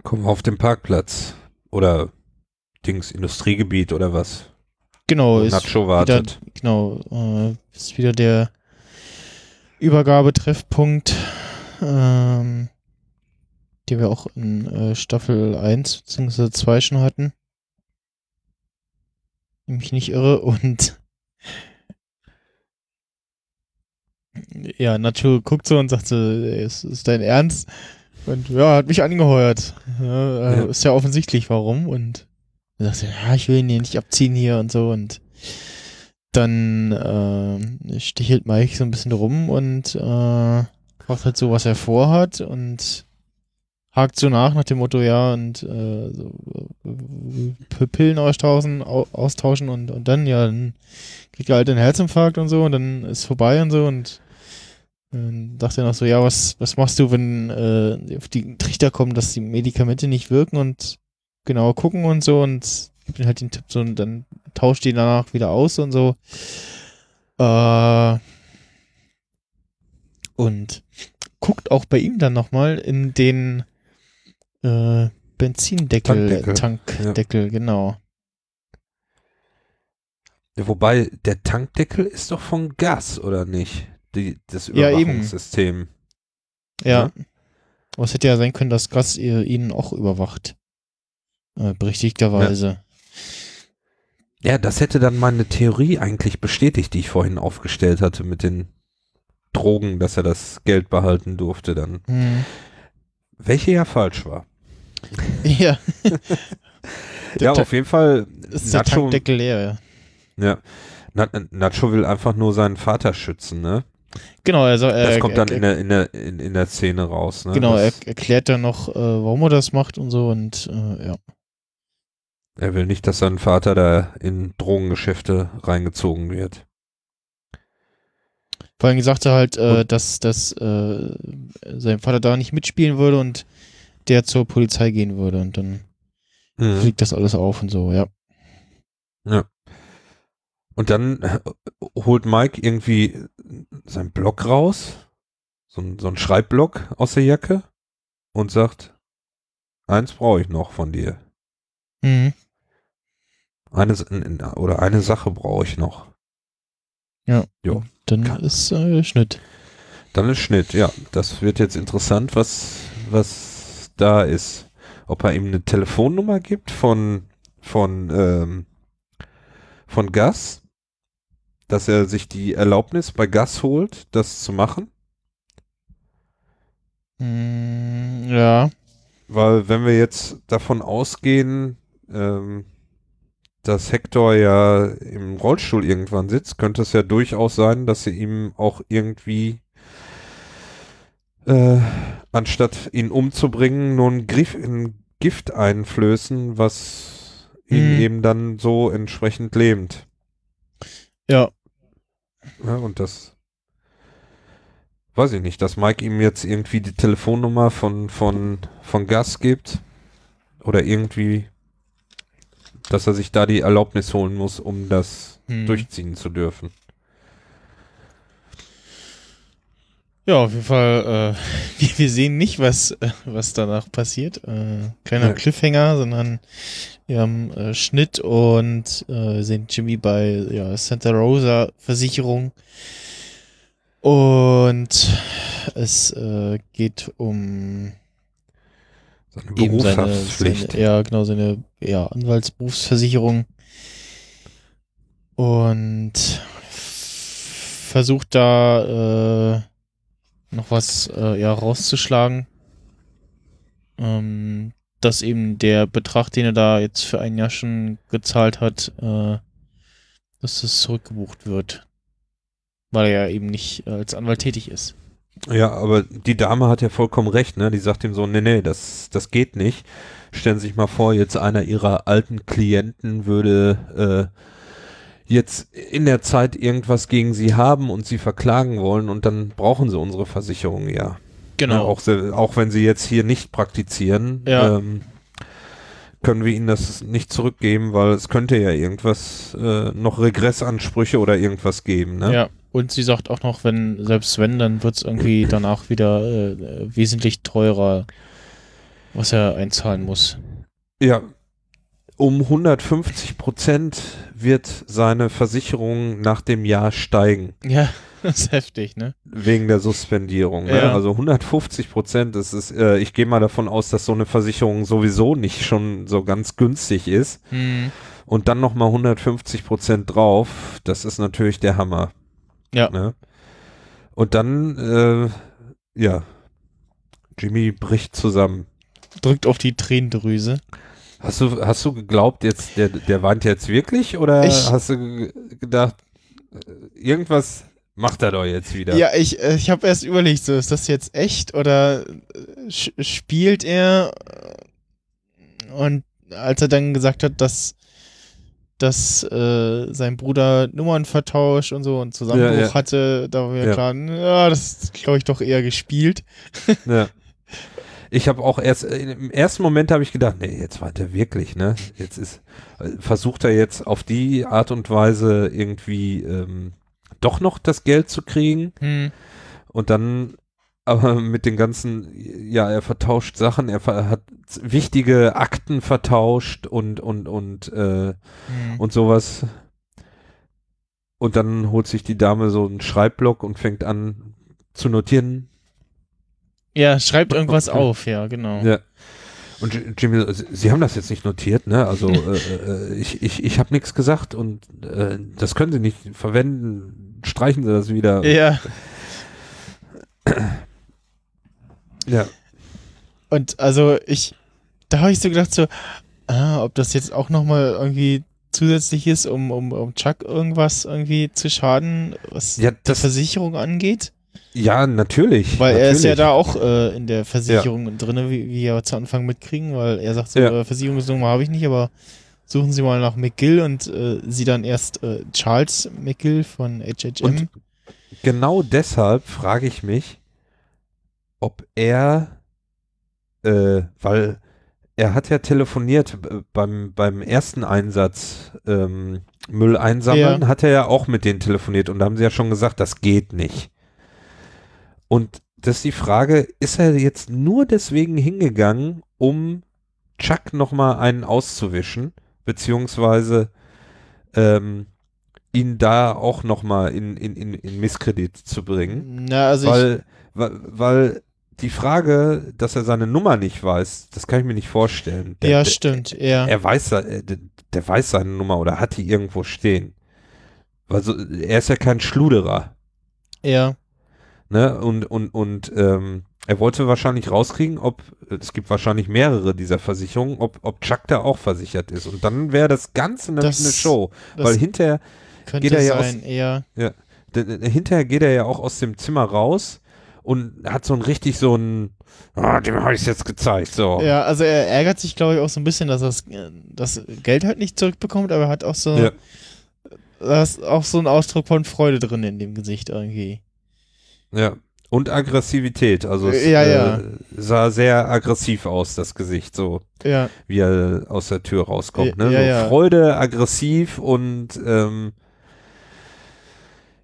Kommen wir auf den Parkplatz. Oder Dings, Industriegebiet oder was? genau, ist Nacho wieder, wartet. genau, äh, ist wieder der Übergabetreffpunkt, ähm, den wir auch in äh, Staffel 1 bzw. 2 schon hatten. Wenn mich nicht irre und ja, Nacho guckt so und sagt so, ist, ist dein Ernst? Und ja, hat mich angeheuert. Ja, äh, Ja. Ist ja offensichtlich warum und er sagt, ja, ich will ihn hier nicht abziehen hier und so und dann äh, stichelt Mike so ein bisschen rum und äh, fragt halt so, was er vorhat und hakt so nach nach dem Motto, ja, und äh, so, äh, Pillen austauschen, au austauschen und, und dann, ja, dann kriegt er halt einen Herzinfarkt und so und dann ist vorbei und so und dann dachte er noch so, ja, was, was machst du, wenn äh, auf die Trichter kommen, dass die Medikamente nicht wirken und genauer gucken und so und gibt ihm halt den Tipp so und dann tauscht die danach wieder aus und so. Äh, und guckt auch bei ihm dann nochmal in den äh, Benzindeckel, Tankdeckel, Tankdeckel, genau. Ja, wobei, der Tankdeckel ist doch von Gas, oder nicht? Die, das Ja, eben. Überwachungssystem. Ja. Aber es hätte ja sein können, dass Gas ihr, ihn auch überwacht. Äh, berechtigterweise. Ja, das hätte dann meine Theorie eigentlich bestätigt, die ich vorhin aufgestellt hatte mit den Drogen, dass er das Geld behalten durfte dann. Hm. Welche ja falsch war. Ja. ja, auf jeden Fall. ist der Nacho, Tankdeckel leer, ja. ja, Na, Nacho will einfach nur seinen Vater schützen, ne? Genau, also er, Das kommt dann er, in der, in der, in, der Szene raus, ne? genau, er das, erklärt dann noch, äh, warum er das macht und so und äh, ja. er will nicht, dass sein Vater da in Drogengeschäfte reingezogen wird. Vor allem gesagt er halt, äh, dass, dass äh, sein Vater da nicht mitspielen würde und der zur Polizei gehen würde und dann Mhm. fliegt das alles auf und so, ja. Und dann äh, holt Mike irgendwie seinen Block raus, so, ein- so ein Schreibblock aus der Jacke und sagt, eins brauche ich noch von dir. Mhm. Eine, oder eine Sache brauche ich noch. Jo. Dann Kann- ist äh, Schnitt. Dann ist Schnitt, ja. Das wird jetzt interessant, was, was da ist. Ob er ihm eine Telefonnummer gibt von, von, ähm, von Gas, dass er sich die Erlaubnis bei Gas holt, das zu machen. Mm, ja. weil wenn wir jetzt davon ausgehen, ähm, dass Hector ja im Rollstuhl irgendwann sitzt, könnte es ja durchaus sein, dass sie ihm auch irgendwie äh, anstatt ihn umzubringen, nur ein, Griff, ein Gift einflößen, was ihn Mhm. eben dann so entsprechend lähmt. Ja, Ja, und das weiß ich nicht, dass Mike ihm jetzt irgendwie die Telefonnummer von, von, von Gas gibt oder irgendwie, dass er sich da die Erlaubnis holen muss, um das hm. durchziehen zu dürfen. Ja, auf jeden Fall, äh, wir, wir sehen nicht, was, äh, was danach passiert. Äh, keiner Ja. Cliffhanger, sondern wir haben äh, Schnitt und äh, sehen Jimmy bei ja, Santa Rosa Versicherung. Und es äh, geht um Seine Berufshaftpflicht. seine, ja, genau, seine ja, Anwaltsberufsversicherung. Und versucht da äh, noch was äh, ja, rauszuschlagen. Ähm, dass eben der Betrag, den er da jetzt für ein Jahr schon gezahlt hat, äh, dass das zurückgebucht wird. Weil er ja eben nicht äh, als Anwalt tätig ist. Ja, aber die Dame hat ja vollkommen recht, ne? Die sagt ihm so, nee, nee, das, das geht nicht. Stellen Sie sich mal vor, jetzt einer ihrer alten Klienten würde äh, jetzt in der Zeit irgendwas gegen sie haben und sie verklagen wollen und dann brauchen sie unsere Versicherung ja. Genau. Ja, auch, auch wenn sie jetzt hier nicht praktizieren, Ja. ähm, können wir ihnen das nicht zurückgeben, weil es könnte ja irgendwas, äh, noch Regressansprüche oder irgendwas geben, ne? Ja, und sie sagt auch noch, wenn, selbst wenn, dann wird es irgendwie danach wieder äh, wesentlich teurer, was er einzahlen muss. Ja, um 150 Prozent wird seine Versicherung nach dem Jahr steigen, Ja, das ist heftig, ne? wegen der Suspendierung. Ne? Ja. Also 150 Prozent, das ist, äh, ich gehe mal davon aus, dass so eine Versicherung sowieso nicht schon so ganz günstig ist. Hm. Und dann nochmal 150 Prozent drauf, das ist natürlich der Hammer. Ja. Ne? Und dann, äh, ja, Jimmy bricht zusammen. Drückt auf die Tränendrüse. Hast du, hast du geglaubt, jetzt, der, der weint jetzt wirklich oder Ich- hast du ge- gedacht, äh, irgendwas macht er doch jetzt wieder? Ja, ich, äh, ich habe erst überlegt, so, ist das jetzt echt oder äh, spielt er? Und als er dann gesagt hat, dass, dass äh, sein Bruder Nummern vertauscht und so und Zusammenbruch Ja, ja. hatte, da war mir Ja. klar, ja, das ist, glaube ich, doch eher gespielt. Ja. Ich habe auch erst, äh, im ersten Moment habe ich gedacht, nee, jetzt weint er wirklich, ne? Jetzt ist, äh, versucht er jetzt auf die Art und Weise irgendwie ähm, doch noch das Geld zu kriegen Hm. und dann aber mit den ganzen, ja, er vertauscht Sachen, er ver hat wichtige Akten vertauscht und, und, und, äh, Hm. und sowas. Und dann holt sich die Dame so einen Schreibblock und fängt an zu notieren. Ja, schreibt irgendwas auf, ja, genau. Ja. Und Jimmy, Sie, Sie haben das jetzt nicht notiert, ne? Also äh, äh, ich, ich, ich habe nichts gesagt und äh, das können Sie nicht verwenden. Streichen Sie das wieder. Ja, Ja. und also ich, da habe ich so gedacht, so, ah, ob das jetzt auch nochmal irgendwie zusätzlich ist, um, um, um Chuck irgendwas irgendwie zu schaden, was Ja, die das, Versicherung angeht. Ja, natürlich. Weil er ist ja natürlich. da auch äh, in der Versicherung drinne, wie, wie wir zu Anfang mitkriegen, weil er sagt so, Ja. äh, Versicherungsnummer habe ich nicht, aber suchen Sie mal nach McGill und äh, sie dann erst äh, Charles McGill von HHM. Und genau deshalb frage ich mich, ob er, äh, weil er hat ja telefoniert äh, beim, beim ersten Einsatz ähm, Müll einsammeln, Ja. hat er ja auch mit denen telefoniert und da haben sie ja schon gesagt, das geht nicht. Und das ist die Frage, ist er jetzt nur deswegen hingegangen, um Chuck nochmal einen auszuwischen, beziehungsweise ähm, ihn da auch nochmal in, in, in, in Misskredit zu bringen? Na, also ich, weil, weil, weil die Frage, dass er seine Nummer nicht weiß, das kann ich mir nicht vorstellen. Der, ja, stimmt, ja. Er weiß, äh, der, der weiß seine Nummer oder hat die irgendwo stehen. Weil so, er ist ja kein Schluderer. ja. Ne? Und, und, und ähm, er wollte wahrscheinlich rauskriegen, ob, es gibt wahrscheinlich mehrere dieser Versicherungen, ob, ob Chuck da auch versichert ist. Und dann wäre das Ganze nämlich Das- eine Show. Weil hinterher, geht er ja sein, eher. d- hinterher geht er ja auch aus dem Zimmer raus und hat so ein richtig so ein, ah, dem habe ich es jetzt gezeigt. So. Ja, also er ärgert sich, glaube ich, auch so ein bisschen, dass er das, äh, das Geld halt nicht zurückbekommt, aber er hat auch so, Ja. da ist auch so ein Ausdruck von Freude drin in dem Gesicht irgendwie. Ja. Und Aggressivität. Also es Ja, äh, ja. sah sehr aggressiv aus, das Gesicht, so Ja, wie er aus der Tür rauskommt. Ne? Ja, so. Freude, aggressiv und ähm,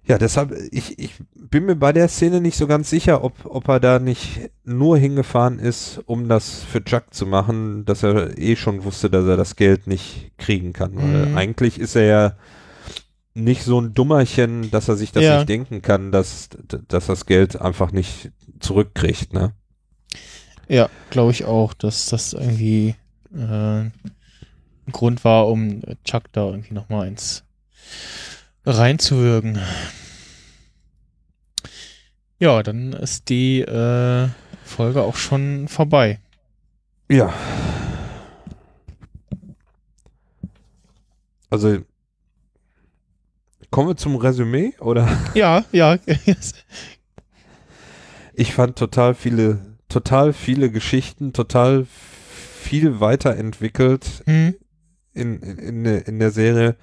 ja, deshalb, ich, ich bin mir bei der Szene nicht so ganz sicher, ob, ob er da nicht nur hingefahren ist, um das für Chuck zu machen, dass er eh schon wusste, dass er das Geld nicht kriegen kann. Weil Mhm. eigentlich ist er ja nicht so ein Dummerchen, dass er sich das Ja. nicht denken kann, dass, dass das Geld einfach nicht zurückkriegt, ne? ja, glaube ich auch, dass das irgendwie äh, ein Grund war, um Chuck da irgendwie nochmal ins reinzuwirken. Ja, dann ist die äh, Folge auch schon vorbei. Ja. Also kommen wir zum Resümee oder? Ja, ja. Ich fand total viele, total viele Geschichten, total viel weiterentwickelt hm, in, in, in, der- in der Serie.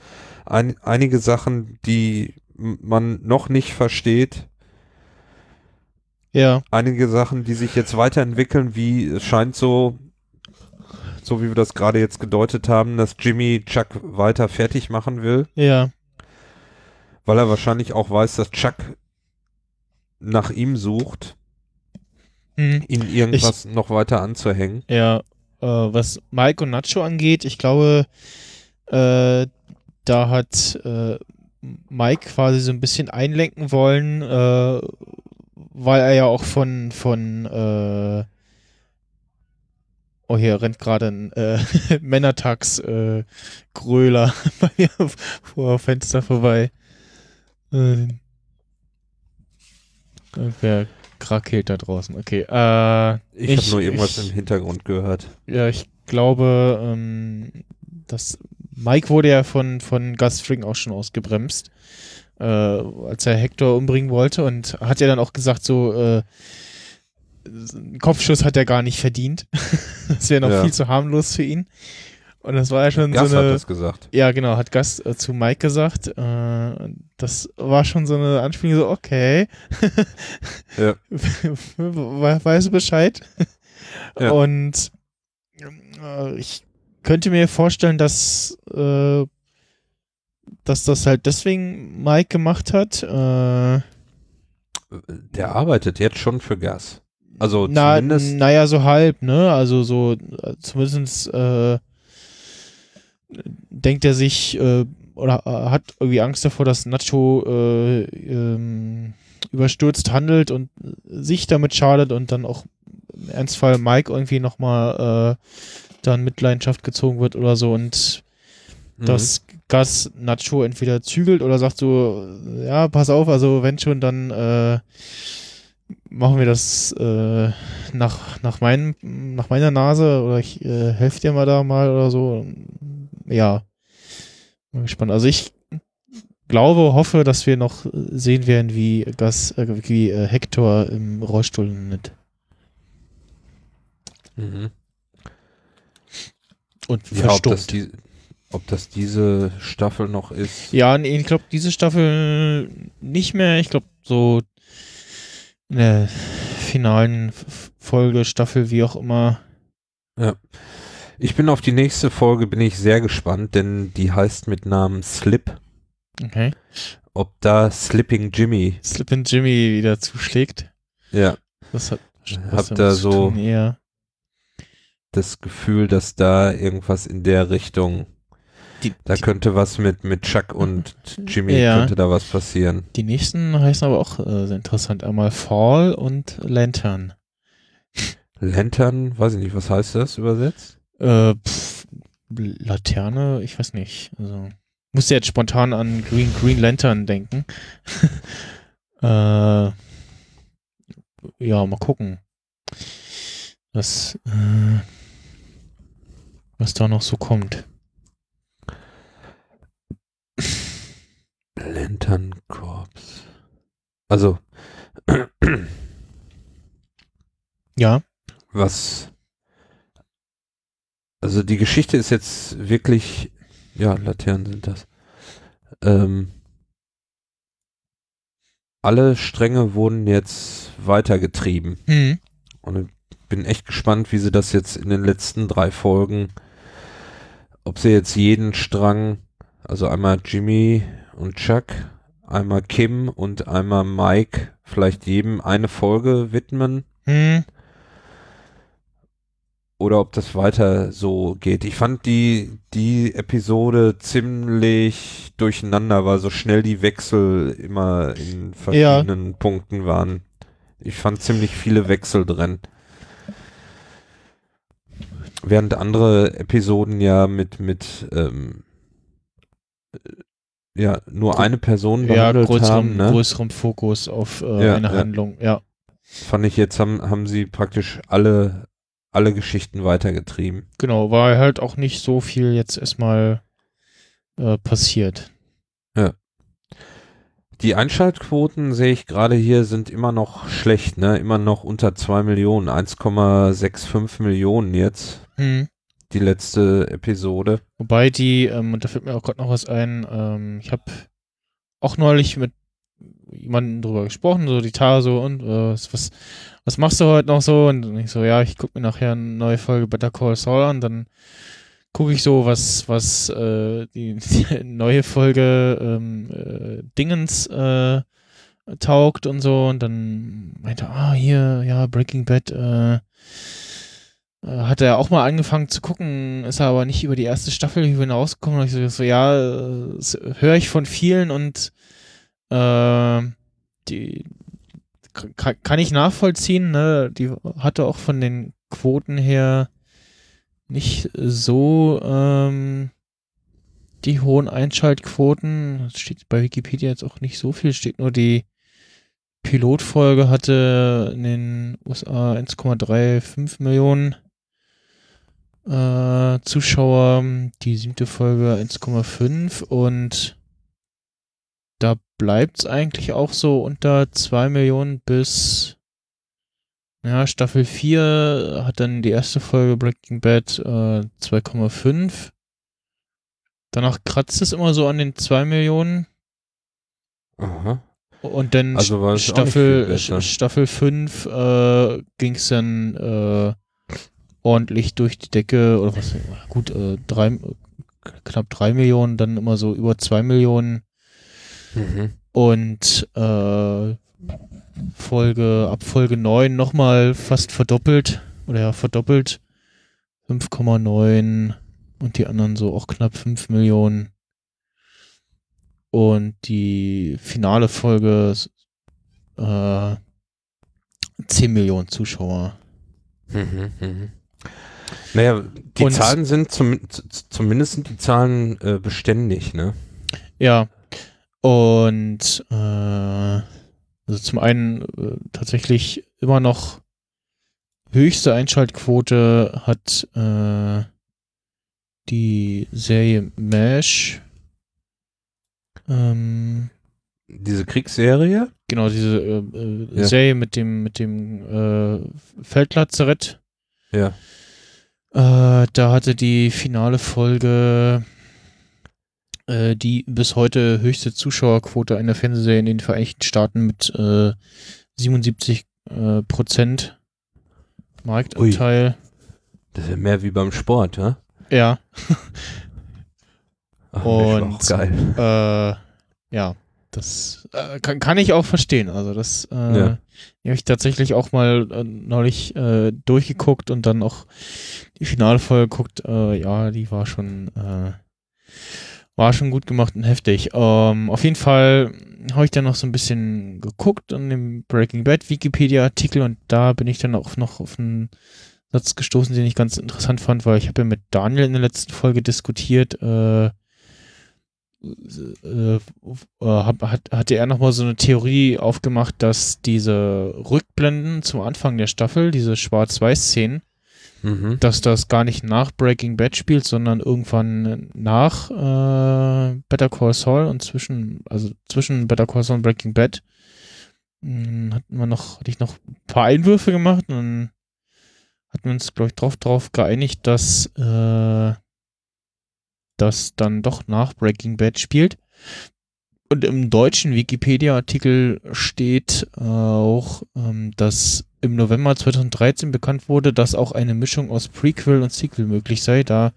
Ein, einige Sachen, die man noch nicht versteht, ja, einige Sachen, die sich jetzt weiterentwickeln, wie es scheint so, so wie wir das gerade jetzt gedeutet haben, dass Jimmy Chuck weiter fertig machen will. ja. Weil er wahrscheinlich auch weiß, dass Chuck nach ihm sucht, Hm. ihn irgendwas noch weiter anzuhängen. Ja, äh, was Mike und Nacho angeht, ich glaube, äh, da hat äh, Mike quasi so ein bisschen einlenken wollen, äh, weil er ja auch von, von äh, oh, hier rennt gerade ein äh, Männertags-Gröler äh, Gröler bei mir vor Fenster vorbei. Äh, irgendwer krakeelt da draußen. Okay. Äh, Ich, Ich- habe nur irgendwas ich- im Hintergrund gehört. ja, ich glaube, ähm, dass Mike wurde ja von, von Gus Fring auch schon ausgebremst, äh, als er Hector umbringen wollte und hat ja dann auch gesagt, so, äh, einen Kopfschuss hat er gar nicht verdient. das wäre noch Ja. viel zu harmlos für ihn. Und das war ja schon Gas so hat eine. das gesagt. Ja, genau, hat Gus äh, zu Mike gesagt. Äh, das war schon so eine Anspielung, so, okay. Ja. We- weißt du Bescheid? Ja. Und äh, ich könnte mir vorstellen, dass, äh, dass das halt deswegen Mike gemacht hat. Äh, Der arbeitet jetzt schon für Gas. Also na, zumindest. naja, so halb, ne? Also so, zumindest äh, denkt er sich äh, oder äh, hat irgendwie Angst davor, dass Nacho äh, ähm, überstürzt handelt und sich damit schadet und dann auch im Ernstfall Mike irgendwie nochmal äh, dann Mitleidenschaft gezogen wird oder so und Mhm. dass Gas Nacho entweder zügelt oder sagt so, ja, pass auf, also wenn schon, dann äh, machen wir das äh, nach, nach, meinem, nach meiner Nase oder ich äh, helfe dir mal da mal oder so. Ja, bin gespannt. Also ich glaube, hoffe, dass wir noch sehen werden, wie Gas, äh, wie äh, Hector im Rollstuhl landet. Mhm. Und Ja, ob das, verstummt. die, ob das diese Staffel noch ist. Ja, nee, ich glaube, diese Staffel nicht mehr. Ich glaube, so in der finalen Folge, Staffel, wie auch immer. Ich bin auf die nächste Folge, bin ich sehr gespannt, denn die heißt mit Namen Slip. Okay. Ob da Slipping Jimmy, Slippin' Jimmy wieder zuschlägt. ja, Das hat damit zu so- tun, eher. das Gefühl, dass da irgendwas in der Richtung, Die, da die, könnte was mit, mit Chuck und Jimmy, Ja. könnte da was passieren. die nächsten heißen aber auch äh, sehr interessant. Einmal Fall und Lantern. Lantern, weiß ich nicht, was heißt das übersetzt? Äh, pff, Laterne, ich weiß nicht. Also musste jetzt spontan an Green Green Lantern denken. äh, ja, mal gucken. was, äh, was da noch so kommt. Lantern Corps. Also, Ja. was. Also die Geschichte ist jetzt wirklich, ja, Laternen sind das. Ähm, alle Stränge wurden jetzt weitergetrieben. Hm. Und ich bin echt gespannt, wie sie das jetzt in den letzten drei Folgen, ob sie jetzt jeden Strang, also einmal Jimmy und Chuck, einmal Kim und einmal Mike, vielleicht jedem eine Folge widmen Hm. Oder ob das weiter so geht. Ich fand die, die Episode ziemlich durcheinander, weil so schnell die Wechsel immer in verschiedenen Punkten waren. Ich fand ziemlich viele Wechsel drin. Während andere Episoden ja mit, mit ähm, äh, ja, nur eine Person Ja, behandelt größerem, haben, ne? größerem Fokus auf äh, Ja, eine ja. Handlung. Ja. Fand ich jetzt haben, haben sie praktisch alle, alle Geschichten weitergetrieben. Genau, war halt auch nicht so viel jetzt erstmal äh, passiert. Die Einschaltquoten sehe ich gerade hier sind immer noch schlecht, ne? Immer noch unter 2 Millionen, 1,65 Millionen jetzt, Hm. die letzte Episode. Wobei die, ähm, und da fällt mir auch gerade noch was ein, ähm, ich habe auch neulich mit jemandem drüber gesprochen, so die Tage so, und äh, was, was, machst du heute noch so? Und ich so, ja, ich gucke mir nachher eine neue Folge Better Call Saul an, dann gucke ich so, was, was äh, die, die neue Folge ähm, äh, Dingens äh, taugt und so, und dann meinte, ah, hier, ja, Breaking Bad, äh, äh, hat er auch mal angefangen zu gucken, ist er aber nicht über die erste Staffel hinausgekommen. Und ich so, so ja, äh, höre ich von vielen und äh, die kann, kann ich nachvollziehen, ne? Die hatte auch von den Quoten her nicht so ähm, die hohen Einschaltquoten. Das steht bei Wikipedia jetzt auch nicht so viel, steht nur die Pilotfolge hatte in den USA 1,35 Millionen äh, Zuschauer, die siebte Folge 1,5 und da bleibt es eigentlich auch so unter 2 Millionen bis ja, Staffel 4 hat dann die erste Folge Breaking Bad äh, 2,5. Danach kratzt es immer so an den 2 Millionen Aha. und dann Also Staffel, Staffel 5 äh, ging es dann äh, ordentlich durch die Decke, oder was, gut, äh, drei, knapp 3 Millionen, dann immer so über 2 Millionen Mhm. und äh, Folge, ab Folge 9 nochmal fast verdoppelt, oder ja, verdoppelt, 5,9 und die anderen so auch knapp 5 Millionen. Und die finale Folge äh, 10 Millionen Zuschauer. Mhm. Mhm. Naja, die Und- Zahlen sind zum, zumindest sind die Zahlen äh, beständig, ne? Ja. Und äh, also zum einen äh, tatsächlich immer noch höchste Einschaltquote hat äh, die Serie MASH. Ähm, Diese Kriegsserie? genau, diese äh, äh, Ja. Serie mit dem, mit dem äh, Feldlazarett. Ja. Äh, da hatte die finale Folge äh, die bis heute höchste Zuschauerquote einer Fernsehserie in den Vereinigten Staaten mit äh, 77 äh, Prozent Marktanteil. Das ist ja mehr wie beim Sport, ja? Ja, Ach, Und- geil. äh, ja, das äh, kann, kann ich auch verstehen. Also das äh, Ja. habe ich tatsächlich auch mal äh, neulich äh, durchgeguckt und dann auch die Finalfolge geguckt. Äh, ja, die war schon war schon gut gemacht und heftig. Ähm, auf jeden Fall habe ich dann noch so ein bisschen geguckt an dem Breaking Bad Wikipedia Artikel und da bin ich dann auch noch auf einen Satz gestoßen, den ich ganz interessant fand, weil ich habe ja mit Daniel in der letzten Folge diskutiert, äh, äh, äh, hat, hatte er nochmal so eine Theorie aufgemacht, dass diese Rückblenden zum Anfang der Staffel, diese Schwarz-Weiß-Szenen, mhm. dass das gar nicht nach Breaking Bad spielt, sondern irgendwann nach äh, Better Call Saul und zwischen, also zwischen Better Call Saul und Breaking Bad hm, hatten wir noch, hatte ich noch ein paar Einwürfe gemacht und dann hatten wir uns, glaube ich, drauf, drauf geeinigt, dass äh, das dann doch nach Breaking Bad spielt. Und im deutschen Wikipedia-Artikel steht äh, auch, ähm, dass im November 2013 bekannt wurde, dass auch eine Mischung aus Prequel und Sequel möglich sei, da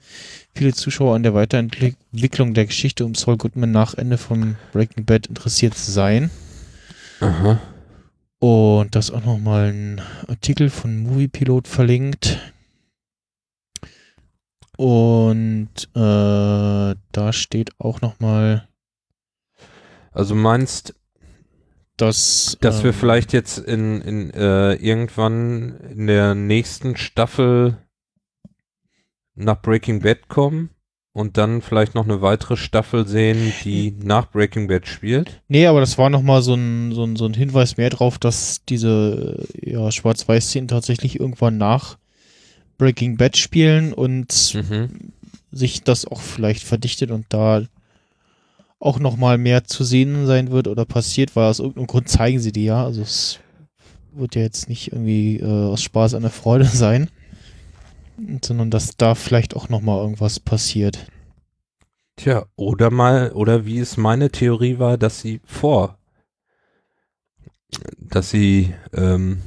viele Zuschauer an der Weiterentwicklung der Geschichte um Saul Goodman nach Ende von Breaking Bad interessiert seien. Aha. Und das auch nochmal ein Artikel von Moviepilot verlinkt. Und äh, da steht auch nochmal. Also meinst, dass, dass ähm, wir vielleicht jetzt in, in äh, irgendwann in der nächsten Staffel nach Breaking Bad kommen und dann vielleicht noch eine weitere Staffel sehen, die nach Breaking Bad spielt? Nee, aber das war nochmal so ein, so, ein, so ein Hinweis mehr drauf, dass diese ja, Schwarz-Weiß-Szenen tatsächlich irgendwann nach Breaking Bad spielen und mhm. sich das auch vielleicht verdichtet und da auch noch mal mehr zu sehen sein wird oder passiert, weil aus irgendeinem Grund zeigen sie die ja. Also es wird ja jetzt nicht irgendwie äh, aus Spaß eine Freude sein, sondern dass da vielleicht auch noch mal irgendwas passiert. Tja, oder mal, oder wie es meine Theorie war, dass sie vor, dass sie ähm,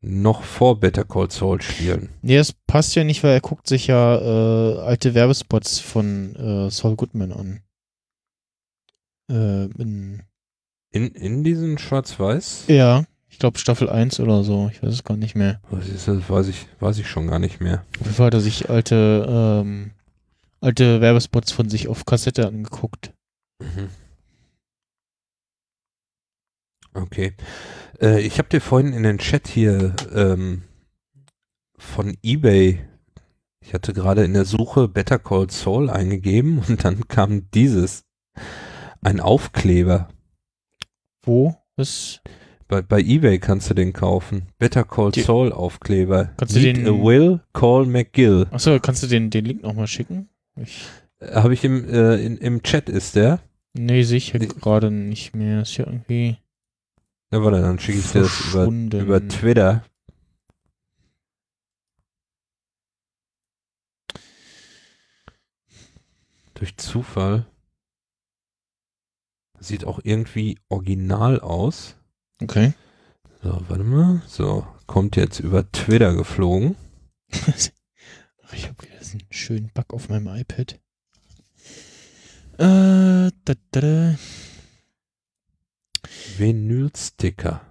noch vor Better Call Saul spielen. Nee, das passt ja nicht, weil er guckt sich ja äh, alte Werbespots von äh, Saul Goodman an. Äh, in, in, in diesen Schwarz-Weiß? Ja, ich glaube Staffel 1 oder so, ich weiß es gar nicht mehr. Was ist das? Weiß ich, weiß ich schon gar nicht mehr. Auf jeden Fall hat er sich alte, ähm, alte Werbespots von sich auf Kassette angeguckt. Mhm. Okay. Äh, ich habe dir vorhin in den Chat hier ähm, von eBay, ich hatte gerade in der Suche Better Call Saul eingegeben und dann kam dieses. Ein Aufkleber. Wo? Was? Bei, bei eBay kannst du den kaufen. Better Call Die, Saul Aufkleber. Kannst Need du den? Will, call McGill. Achso, kannst du den, den Link nochmal schicken? Ich äh, Habe ich im, äh, in, im Chat, ist der? Nee, sicher gerade nicht mehr. Ist ja irgendwie. Na warte, dann schicke ich dir das über, über Twitter. Durch Zufall. Sieht auch irgendwie original aus. Okay. So, warte mal. So, kommt jetzt über Twitter geflogen. ich habe wieder einen schönen Bug auf meinem iPad. Äh, da, da, da. Vinylsticker.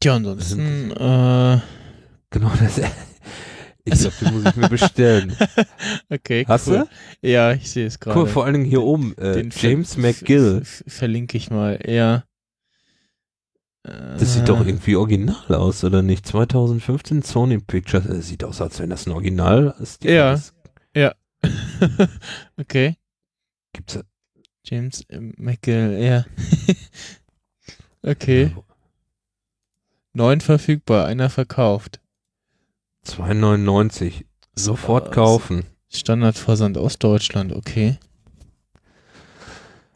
Tja, ansonsten, äh, genau das. Ich glaube, den muss ich mir bestellen. okay, Hast cool. du? Ja, ich sehe es gerade. Cool, vor allen Dingen hier oben. Äh, James McGill. Verlinke ich mal. Ja. Das sieht doch äh. irgendwie original aus, oder nicht? 2015 Sony Pictures. Das sieht aus, als wenn das ein Original ist. Ja. Ja. okay. Gibt's James McGill, ja. okay. Neun verfügbar, einer verkauft. 2,99. Sofort kaufen. Standardversand aus Deutschland, okay.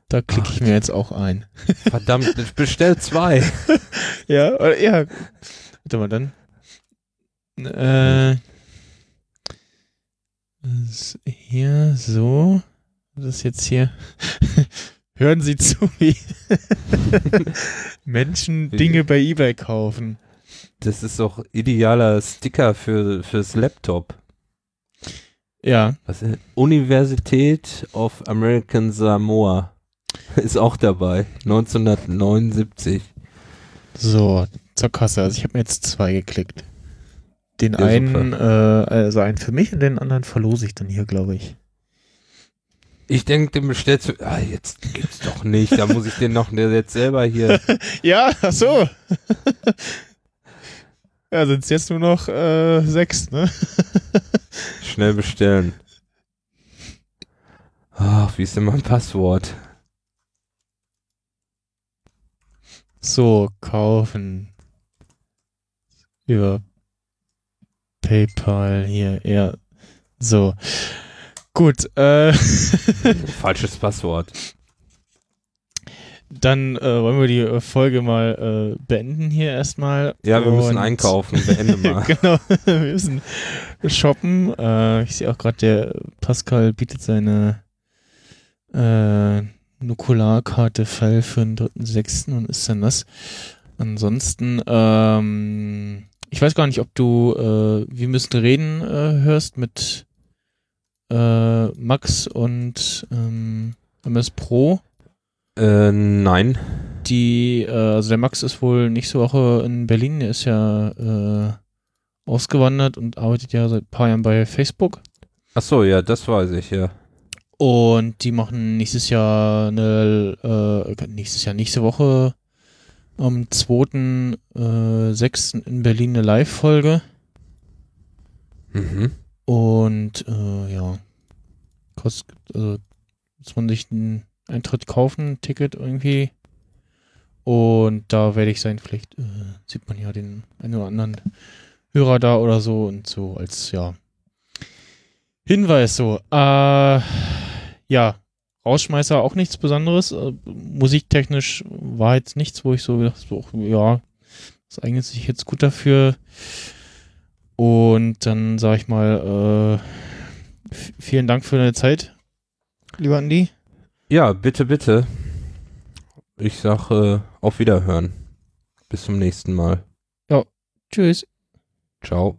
Da klicke ich mir jetzt auch ein. Verdammt, bestell zwei. ja, ja. Warte mal, dann. Äh, hier, so das jetzt hier. Hören Sie zu, wie Menschen Dinge bei eBay kaufen. Das ist doch idealer Sticker für fürs Laptop. Ja. Was ist? Universität of American Samoa ist auch dabei. 1979. So, zur Kasse. Also ich habe mir jetzt zwei geklickt. Den ja, einen, äh, also einen für mich und den anderen verlose ich dann hier, glaube ich. Ich denke, den bestellst du. Ah, jetzt gibt's doch nicht. Da muss ich den noch jetzt selber hier. ja, ach so. ja, sind es jetzt nur noch äh, sechs, ne? Schnell bestellen. Ach, wie ist denn mein Passwort? So, kaufen. Über PayPal hier, ja. So. Gut, äh. Falsches Passwort. Dann äh, wollen wir die Folge mal äh, beenden hier erstmal. Ja, wir müssen einkaufen. Beende mal. genau, wir müssen shoppen. Äh, ich sehe auch gerade, der Pascal bietet seine äh, Nukularkarte Fall für den 3.6. und ist dann das. Ansonsten, ähm, ich weiß gar nicht, ob du äh, Wir müssen reden äh, hörst mit äh, Max und ähm, MS Pro. Äh, nein. Die, äh, also der Max ist wohl nächste Woche in Berlin, der ist ja äh, ausgewandert und arbeitet ja seit ein paar Jahren bei Facebook. Ach so, ja, das weiß ich, ja. Und die machen nächstes Jahr eine, äh, nächstes Jahr, nächste Woche am 2.6. Äh, in Berlin eine Live-Folge. Mhm. Und äh, ja, kostet, also muss man sich Eintritt kaufen, Ticket irgendwie. Und da werde ich sein, vielleicht äh, sieht man ja den einen oder anderen Hörer da oder so und so als ja Hinweis so. Äh, ja, Rausschmeißer auch nichts Besonderes. Äh, musiktechnisch war jetzt nichts, wo ich so gedacht habe, ja, das eignet sich jetzt gut dafür. Und dann sage ich mal, äh, vielen Dank für deine Zeit, lieber Andi. Ja, bitte, bitte. Ich sage äh, auf Wiederhören. Bis zum nächsten Mal. Ja, tschüss. Ciao.